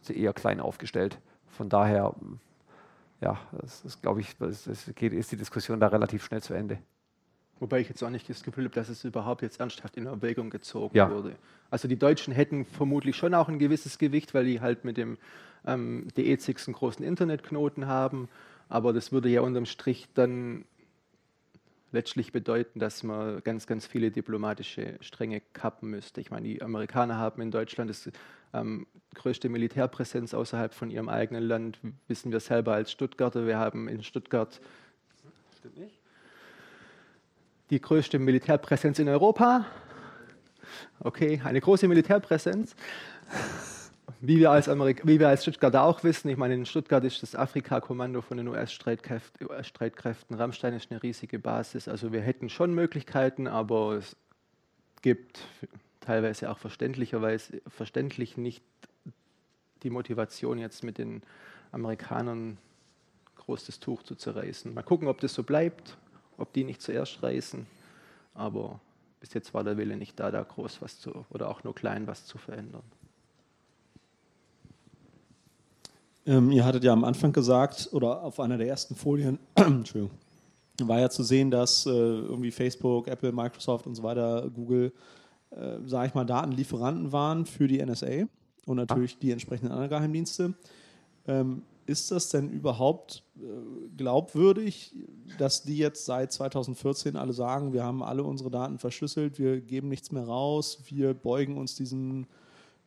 eher klein aufgestellt. Von daher, ja, das ist, glaube ich, das geht, ist die Diskussion da relativ schnell zu Ende. Wobei ich jetzt auch nicht das Gefühl habe, dass es überhaupt jetzt ernsthaft in Erwägung gezogen ja. wurde. Also die Deutschen hätten vermutlich schon auch ein gewisses Gewicht, weil die halt mit dem ähm, DE6 einen großen Internetknoten haben. Aber das würde ja unterm Strich dann letztlich bedeuten, dass man ganz, ganz viele diplomatische Stränge kappen müsste. Ich meine, die Amerikaner haben in Deutschland das ähm, größte Militärpräsenz außerhalb von ihrem eigenen Land, wissen wir selber als Stuttgarter. Wir haben in Stuttgart die größte Militärpräsenz in Europa. Okay, eine große Militärpräsenz. Wie wir, als wie wir als Stuttgarter auch wissen, ich meine, in Stuttgart ist das Afrika-Kommando von den US-Streitkräften. US Rammstein ist eine riesige Basis. Also wir hätten schon Möglichkeiten, aber es gibt teilweise auch verständlicherweise verständlich nicht die Motivation, jetzt mit den Amerikanern groß das Tuch zu zerreißen. Mal gucken, ob das so bleibt, ob die nicht zuerst reißen. Aber bis jetzt war der Wille nicht da, da groß was zu oder auch nur klein was zu verändern. Ähm, ihr hattet ja am Anfang gesagt, oder auf einer der ersten Folien, *clears throat* Entschuldigung, war ja zu sehen, dass äh, irgendwie Facebook, Apple, Microsoft und so weiter, Google, äh, sage ich mal, Datenlieferanten waren für die NSA und natürlich die entsprechenden anderen Geheimdienste. Ähm, ist das denn überhaupt äh, glaubwürdig, dass die jetzt seit 2014 alle sagen, wir haben alle unsere Daten verschlüsselt, wir geben nichts mehr raus, wir beugen uns diesen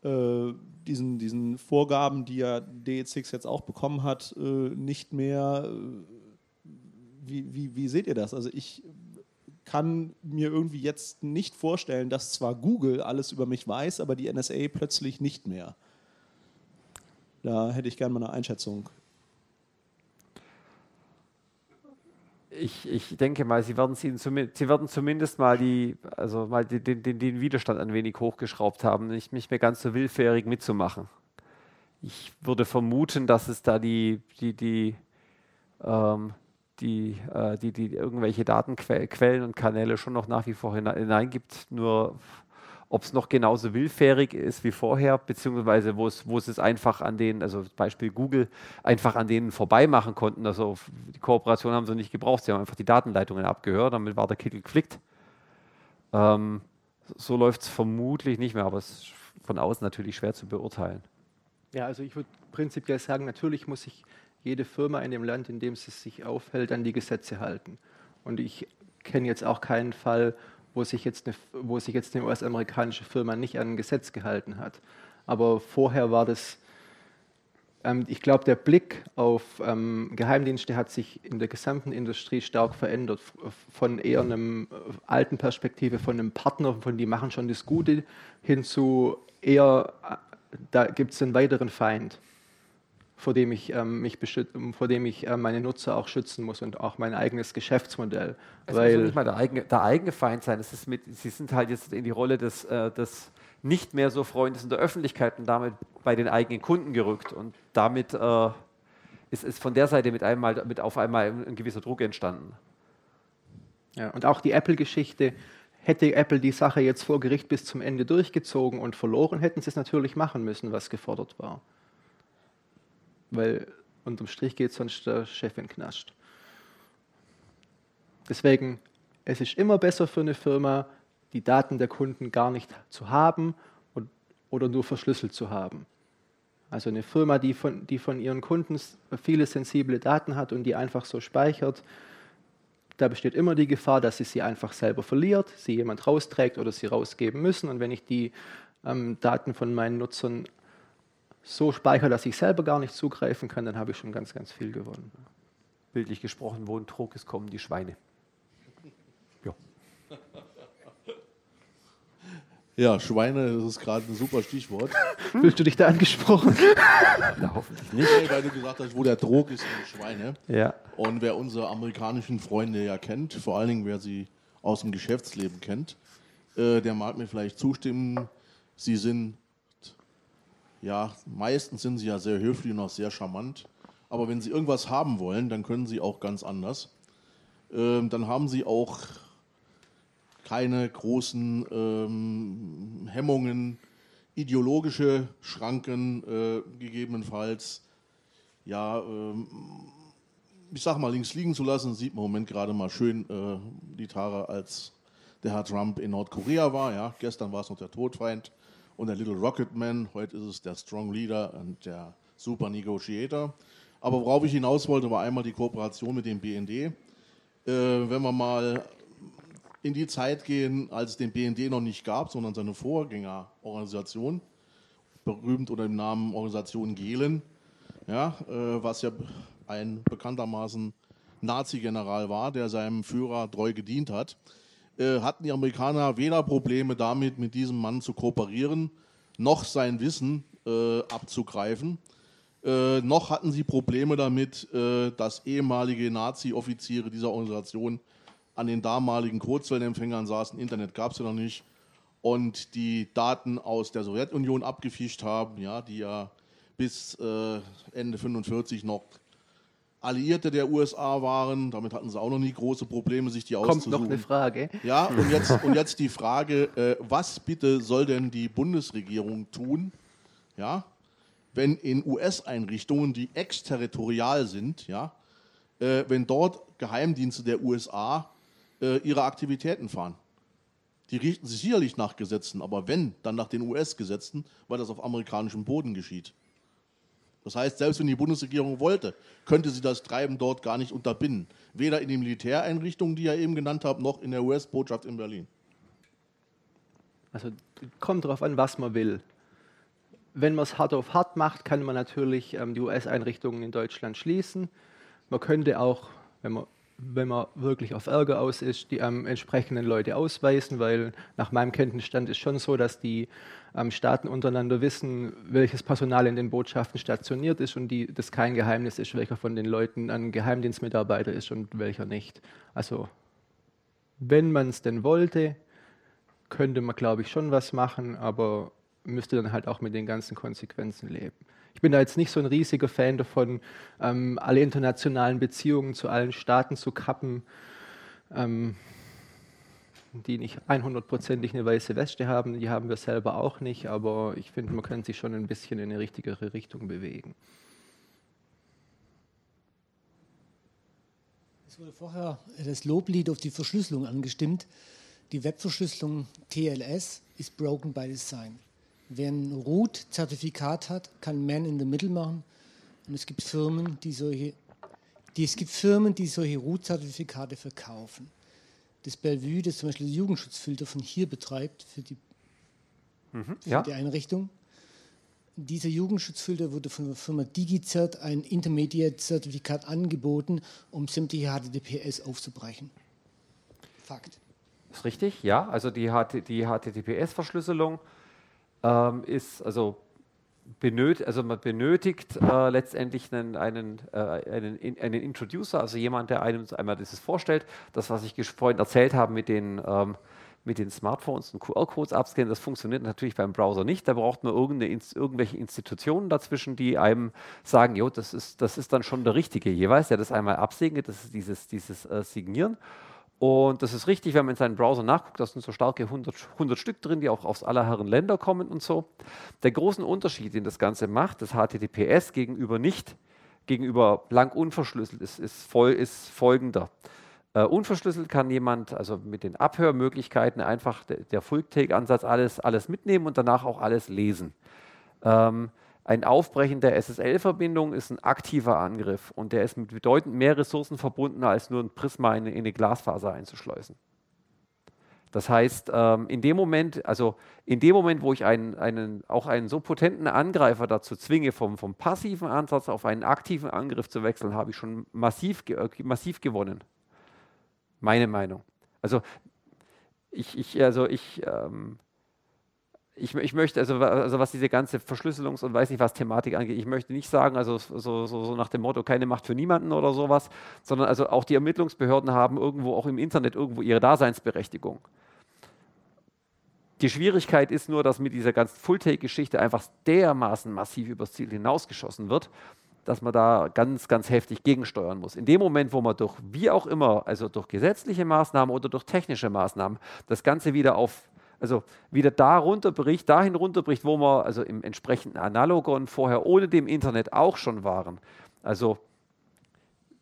äh, diesen, diesen Vorgaben, die ja DE6 jetzt auch bekommen hat, äh, nicht mehr. Äh, wie, wie, wie seht ihr das? Also ich kann mir irgendwie jetzt nicht vorstellen, dass zwar Google alles über mich weiß, aber die NSA plötzlich nicht mehr. Da hätte ich gerne mal eine Einschätzung. Ich, ich denke mal, sie werden, sie, sie werden zumindest mal, die, also mal den, den, den Widerstand ein wenig hochgeschraubt haben, nicht, nicht mehr ganz so willfährig mitzumachen. Ich würde vermuten, dass es da die, die, die, ähm, die, äh, die, die irgendwelche Datenquellen und Kanäle schon noch nach wie vor hineingibt. Nur ob es noch genauso willfährig ist wie vorher, beziehungsweise wo es, wo es es einfach an denen, also Beispiel Google, einfach an denen vorbei machen konnten. Also die Kooperation haben sie nicht gebraucht, sie haben einfach die Datenleitungen abgehört, damit war der Kittel geflickt. Ähm, so läuft es vermutlich nicht mehr, aber es ist von außen natürlich schwer zu beurteilen. Ja, also ich würde prinzipiell sagen, natürlich muss sich jede Firma in dem Land, in dem sie sich aufhält, an die Gesetze halten. Und ich kenne jetzt auch keinen Fall, wo sich jetzt eine, wo sich jetzt eine US-amerikanische Firma nicht an ein Gesetz gehalten hat. Aber vorher war das, ähm, ich glaube, der Blick auf ähm, Geheimdienste hat sich in der gesamten Industrie stark verändert. Von eher einem äh, alten Perspektive, von einem Partner, von die machen schon das Gute, hin zu eher, äh, da gibt es einen weiteren Feind vor dem ich, ähm, mich vor dem ich äh, meine Nutzer auch schützen muss und auch mein eigenes Geschäftsmodell. Es weil muss nicht mal der eigene, der eigene Feind sein. Es ist mit, sie sind halt jetzt in die Rolle des, äh, des nicht mehr so Freundes in der Öffentlichkeit und damit bei den eigenen Kunden gerückt. Und damit äh, ist, ist von der Seite mit, einmal, mit auf einmal ein, ein gewisser Druck entstanden. Ja, und auch die Apple-Geschichte, hätte Apple die Sache jetzt vor Gericht bis zum Ende durchgezogen und verloren, hätten sie es natürlich machen müssen, was gefordert war weil unterm Strich geht sonst der Chef in den Knast. Deswegen, es ist immer besser für eine Firma, die Daten der Kunden gar nicht zu haben und, oder nur verschlüsselt zu haben. Also eine Firma, die von, die von ihren Kunden viele sensible Daten hat und die einfach so speichert, da besteht immer die Gefahr, dass sie sie einfach selber verliert, sie jemand rausträgt oder sie rausgeben müssen. Und wenn ich die ähm, Daten von meinen Nutzern so speichere, dass ich selber gar nicht zugreifen kann, dann habe ich schon ganz, ganz viel gewonnen. Bildlich gesprochen, wo ein Trog ist, kommen die Schweine. Ja. Ja, Schweine, das ist gerade ein super Stichwort. *laughs* Fühlst du dich da angesprochen? Na, hoffentlich nicht. Nee, weil du gesagt hast, wo der Trog ist, sind Schweine. Ja. Und wer unsere amerikanischen Freunde ja kennt, vor allen Dingen wer sie aus dem Geschäftsleben kennt, äh, der mag mir vielleicht zustimmen, sie sind ja, meistens sind sie ja sehr höflich und auch sehr charmant. Aber wenn sie irgendwas haben wollen, dann können sie auch ganz anders. Ähm, dann haben sie auch keine großen ähm, Hemmungen, ideologische Schranken äh, gegebenenfalls. Ja, ähm, ich sag mal, links liegen zu lassen, sieht man im Moment gerade mal schön äh, die Tare, als der Herr Trump in Nordkorea war. Ja, gestern war es noch der Todfeind und der Little Rocket Man. Heute ist es der Strong Leader und der Super Negotiator. Aber worauf ich hinaus wollte, war einmal die Kooperation mit dem BND. Äh, wenn man mal in die Zeit gehen, als es den BND noch nicht gab, sondern seine Vorgängerorganisation, berühmt unter dem Namen Organisation Gehlen, ja, äh, was ja ein bekanntermaßen Nazi-General war, der seinem Führer treu gedient hat, äh, hatten die Amerikaner weder Probleme damit, mit diesem Mann zu kooperieren, noch sein Wissen äh, abzugreifen. Äh, noch hatten sie Probleme damit, äh, dass ehemalige Nazi-Offiziere dieser Organisation an den damaligen Kurzwellenempfängern saßen. Internet gab es ja noch nicht. Und die Daten aus der Sowjetunion abgefischt haben, ja, die ja bis äh, Ende 45 noch Alliierte der USA waren. Damit hatten sie auch noch nie große Probleme, sich die Kommt auszusuchen. noch eine Frage. Ja, und jetzt, und jetzt die Frage, äh, was bitte soll denn die Bundesregierung tun, ja, wenn in US-Einrichtungen, die exterritorial sind, ja, äh, wenn dort Geheimdienste der USA äh, ihre Aktivitäten fahren? Die richten sich sicherlich nach Gesetzen, aber wenn, dann nach den US-Gesetzen, weil das auf amerikanischem Boden geschieht. Das heißt, selbst wenn die Bundesregierung wollte, könnte sie das Treiben dort gar nicht unterbinden. Weder in den Militäreinrichtungen, die ja eben genannt habe, noch in der US-Botschaft in Berlin. Also kommt darauf an, was man will. Wenn man es hart auf hart macht, kann man natürlich ähm, die US-Einrichtungen in Deutschland schließen. Man könnte auch, wenn man, wenn man wirklich auf Ärger aus ist, die ähm, entsprechenden Leute ausweisen, weil nach meinem Kenntnisstand ist schon so, dass die ähm, Staaten untereinander wissen, welches Personal in den Botschaften stationiert ist und die, das kein Geheimnis ist, welcher von den Leuten ein Geheimdienstmitarbeiter ist und welcher nicht. Also wenn man es denn wollte, könnte man, glaube ich, schon was machen, aber müsste dann halt auch mit den ganzen Konsequenzen leben. Ich bin da jetzt nicht so ein riesiger Fan davon, ähm, alle internationalen Beziehungen zu allen Staaten zu kappen, ähm, die nicht 100%ig eine weiße Weste haben. Die haben wir selber auch nicht, aber ich finde, man kann sich schon ein bisschen in eine richtigere Richtung bewegen. Es wurde vorher das Loblied auf die Verschlüsselung angestimmt. Die Webverschlüsselung TLS ist broken by design. Wer ein Root-Zertifikat hat, kann Man in the Middle machen. Und es gibt Firmen, die solche, die, es gibt Firmen, die solche Root-Zertifikate verkaufen. Das Bellevue, das zum Beispiel die Jugendschutzfilter von hier betreibt für die, Mhm, für ja. die Einrichtung. Dieser Jugendschutzfilter wurde von der Firma DigiCert ein Intermediate-Zertifikat angeboten, um sämtliche HTTPS aufzubrechen. Fakt. Ist richtig, ja. Also die, die HTTPS-Verschlüsselung ähm, ist also benötigt, also man benötigt äh, letztendlich einen, einen, äh, einen, in- einen Introducer, also jemand, der einem einmal dieses vorstellt. Das, was ich vorhin erzählt habe mit den, ähm, mit den Smartphones und QR-Codes abscannen, das funktioniert natürlich beim Browser nicht. Da braucht man irgendwelche Institutionen dazwischen, die einem sagen, jo, das ist, das ist dann schon der Richtige jeweils, der das einmal absegnet, das ist dieses, dieses äh, Signieren. Und das ist richtig, wenn man in seinen Browser nachguckt, da sind so starke 100, 100 Stück drin, die auch aus aller Herren Länder kommen und so. Der große Unterschied, den das Ganze macht, das HTTPS gegenüber nicht, gegenüber blank unverschlüsselt, ist, ist, voll, ist folgender. Äh, unverschlüsselt kann jemand, also mit den Abhörmöglichkeiten, einfach der, der Full-Take-Ansatz alles, alles mitnehmen und danach auch alles lesen. Ähm, ein Aufbrechen der SSL-Verbindung ist ein aktiver Angriff und der ist mit bedeutend mehr Ressourcen verbunden, als nur ein Prisma in, in eine Glasfaser einzuschleusen. Das heißt, ähm, in dem Moment, also in dem Moment, wo ich einen, einen, auch einen so potenten Angreifer dazu zwinge, vom, vom passiven Ansatz auf einen aktiven Angriff zu wechseln, habe ich schon massiv, äh, massiv gewonnen. Meine Meinung. Also ich, ich, also ich, ähm, ich, ich möchte, also, also was diese ganze Verschlüsselungs- und weiß nicht was Thematik angeht, ich möchte nicht sagen, also so, so, so nach dem Motto, keine Macht für niemanden oder sowas, sondern also auch die Ermittlungsbehörden haben irgendwo auch im Internet irgendwo ihre Daseinsberechtigung. Die Schwierigkeit ist nur, dass mit dieser ganzen Full-Take-Geschichte einfach dermaßen massiv übers Ziel hinausgeschossen wird, dass man da ganz, ganz heftig gegensteuern muss. In dem Moment, wo man durch wie auch immer, also durch gesetzliche Maßnahmen oder durch technische Maßnahmen, das Ganze wieder auf, also wieder da runterbricht, dahin runterbricht, wo wir also im entsprechenden Analogon vorher ohne dem Internet auch schon waren. Also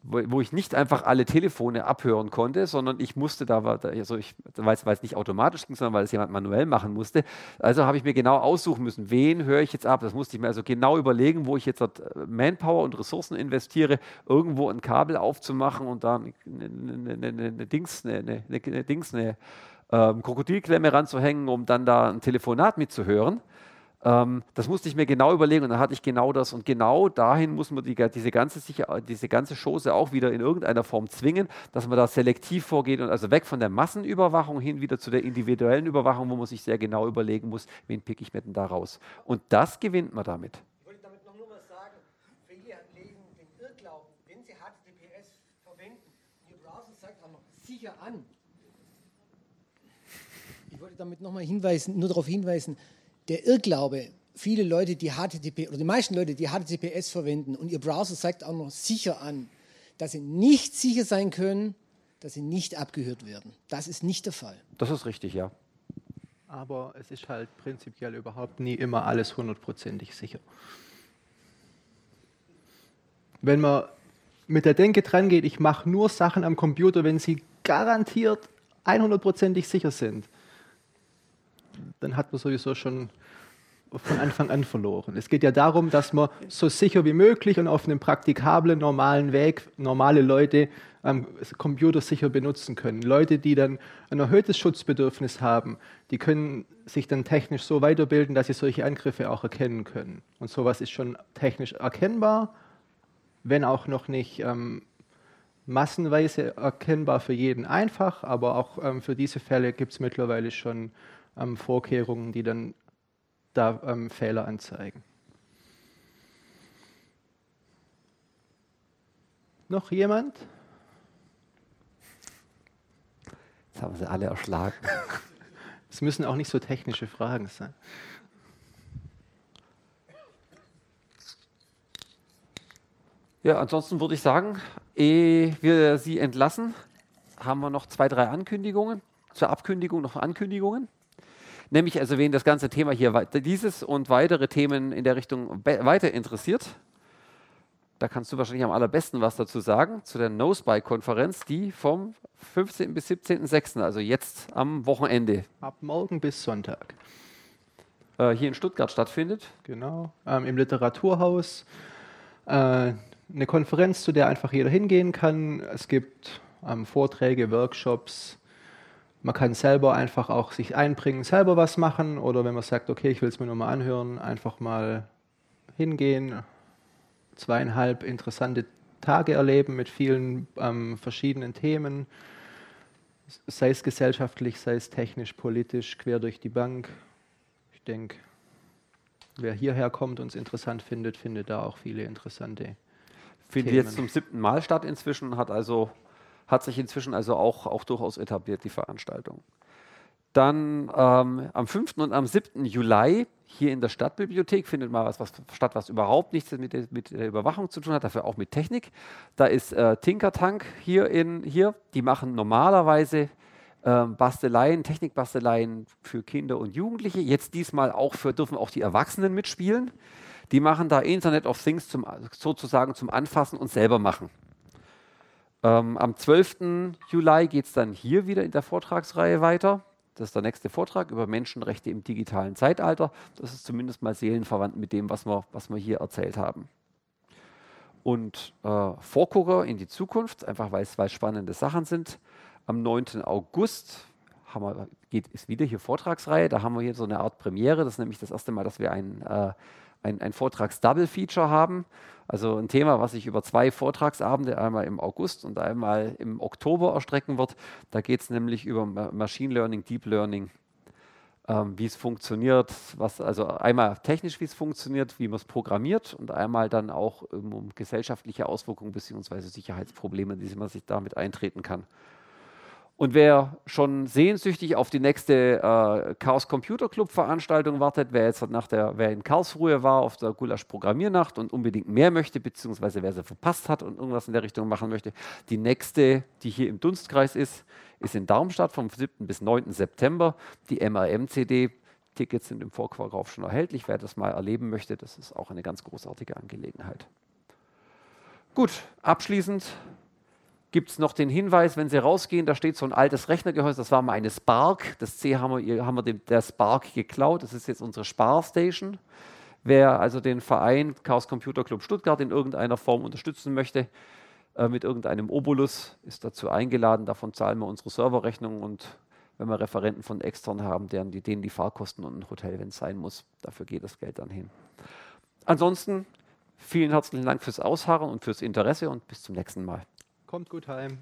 wo, ich nicht einfach alle Telefone abhören konnte, sondern ich musste da, also ich, weil es nicht automatisch ging, sondern weil es jemand manuell machen musste. Also habe ich mir genau aussuchen müssen, wen höre ich jetzt ab. Das musste ich mir also genau überlegen, wo ich jetzt Manpower und Ressourcen investiere, irgendwo ein Kabel aufzumachen und da eine, eine, eine, eine Dings, eine, eine Dings, eine ähm, Krokodilklemme ranzuhängen, um dann da ein Telefonat mitzuhören. Ähm, das musste ich mir genau überlegen und dann hatte ich genau das. Und genau dahin muss man die, diese, ganze, diese ganze Chose auch wieder in irgendeiner Form zwingen, dass man da selektiv vorgeht und also weg von der Massenüberwachung hin wieder zu der individuellen Überwachung, wo man sich sehr genau überlegen muss, wen picke ich mir denn da raus. Und das gewinnt man damit. Ich wollte damit nochmal hinweisen, nur darauf hinweisen, der Irrglaube, viele Leute, die HTTP oder die meisten Leute, die HTTPS verwenden und ihr Browser zeigt auch noch sicher an, dass sie nicht sicher sein können, dass sie nicht abgehört werden. Das ist nicht der Fall. Das ist richtig, ja. Aber es ist halt prinzipiell überhaupt nie immer alles hundertprozentig sicher. Wenn man mit der Denke dran geht, ich mache nur Sachen am Computer, wenn sie garantiert 100%ig sicher sind, dann hat man sowieso schon von Anfang an verloren. Es geht ja darum, dass man so sicher wie möglich und auf einem praktikablen, normalen Weg normale Leute am Computer sicher benutzen können. Leute, die dann ein erhöhtes Schutzbedürfnis haben, die können sich dann technisch so weiterbilden, dass sie solche Angriffe auch erkennen können. Und sowas ist schon technisch erkennbar, wenn auch noch nicht ähm, massenweise erkennbar für jeden einfach, aber auch ähm, für diese Fälle gibt es mittlerweile schon ähm, Vorkehrungen, die dann da ähm, Fehler anzeigen. Noch jemand? Jetzt haben sie alle erschlagen. *laughs* Es müssen auch nicht so technische Fragen sein. Ja, ansonsten würde ich sagen, ehe wir Sie entlassen, haben wir noch zwei, drei Ankündigungen. Zur Abkündigung noch Ankündigungen nämlich also wen das ganze Thema hier, dieses und weitere Themen in der Richtung weiter interessiert. Da kannst du wahrscheinlich am allerbesten was dazu sagen, zu der NoSpy-Konferenz, die vom 15. bis 17.06., also jetzt am Wochenende. Ab morgen bis Sonntag. Äh, hier in Stuttgart stattfindet. Genau, ähm, im Literaturhaus. Äh, eine Konferenz, zu der einfach jeder hingehen kann. Es gibt ähm, Vorträge, Workshops, man kann selber einfach auch sich einbringen, selber was machen oder wenn man sagt, okay, ich will es mir nur mal anhören, einfach mal hingehen, zweieinhalb interessante Tage erleben mit vielen ähm, verschiedenen Themen, sei es gesellschaftlich, sei es technisch, politisch, quer durch die Bank. Ich denke, wer hierher kommt und es interessant findet, findet da auch viele interessante. Findet jetzt zum siebten Mal statt inzwischen, hat also hat sich inzwischen also auch, auch durchaus etabliert, die Veranstaltung. Dann ähm, am 5. und am 7. Juli hier in der Stadtbibliothek findet mal was, was statt, was überhaupt nichts mit der, mit der, Überwachung zu tun hat, dafür auch mit Technik. Da ist äh, Tinkertank hier, in, hier. Die machen normalerweise äh, Basteleien, Technikbasteleien für Kinder und Jugendliche. Jetzt diesmal auch für, dürfen auch die Erwachsenen mitspielen. Die machen da Internet of Things zum, sozusagen zum Anfassen und selber machen. Ähm, am 12. Juli geht es dann hier wieder in der Vortragsreihe weiter. Das ist der nächste Vortrag über Menschenrechte im digitalen Zeitalter. Das ist zumindest mal seelenverwandt mit dem, was wir, was wir hier erzählt haben. Und äh, Vorgucker in die Zukunft, einfach weil es spannende Sachen sind. Am 9. August wir, geht, ist wieder hier Vortragsreihe. Da haben wir hier so eine Art Premiere. Das ist nämlich das erste Mal, dass wir ein, äh, ein, ein Vortrags-Double-Feature haben. Also ein Thema, was sich über zwei Vortragsabende, einmal im August und einmal im Oktober erstrecken wird. Da geht es nämlich über Machine Learning, Deep Learning, ähm, wie es funktioniert, was, also einmal technisch, wie es funktioniert, wie man es programmiert und einmal dann auch um, um gesellschaftliche Auswirkungen bzw. Sicherheitsprobleme, die man sich damit eintreten kann. Und wer schon sehnsüchtig auf die nächste äh, Chaos Computer Club Veranstaltung wartet, wer jetzt nach der, wer in Karlsruhe war auf der Gulasch Programmiernacht und unbedingt mehr möchte, beziehungsweise wer sie verpasst hat und irgendwas in der Richtung machen möchte, die nächste, die hier im Dunstkreis ist, ist in Darmstadt vom 7. bis 9. September. Die MRM-CD. Tickets sind im Vorverkauf schon erhältlich. Wer das mal erleben möchte, das ist auch eine ganz großartige Angelegenheit. Gut, abschließend gibt es noch den Hinweis, wenn Sie rausgehen, da steht so ein altes Rechnergehäuse, das war mal eine Spark. Das C haben wir, haben wir dem, der Spark geklaut, das ist jetzt unsere Sparstation. Wer also den Verein Chaos Computer Club Stuttgart in irgendeiner Form unterstützen möchte, äh, mit irgendeinem Obolus, ist dazu eingeladen. Davon zahlen wir unsere Serverrechnung und wenn wir Referenten von extern haben, deren, die, denen die Fahrkosten und ein Hotel, wenn es sein muss, dafür geht das Geld dann hin. Ansonsten vielen herzlichen Dank fürs Ausharren und fürs Interesse und bis zum nächsten Mal. Kommt gut heim.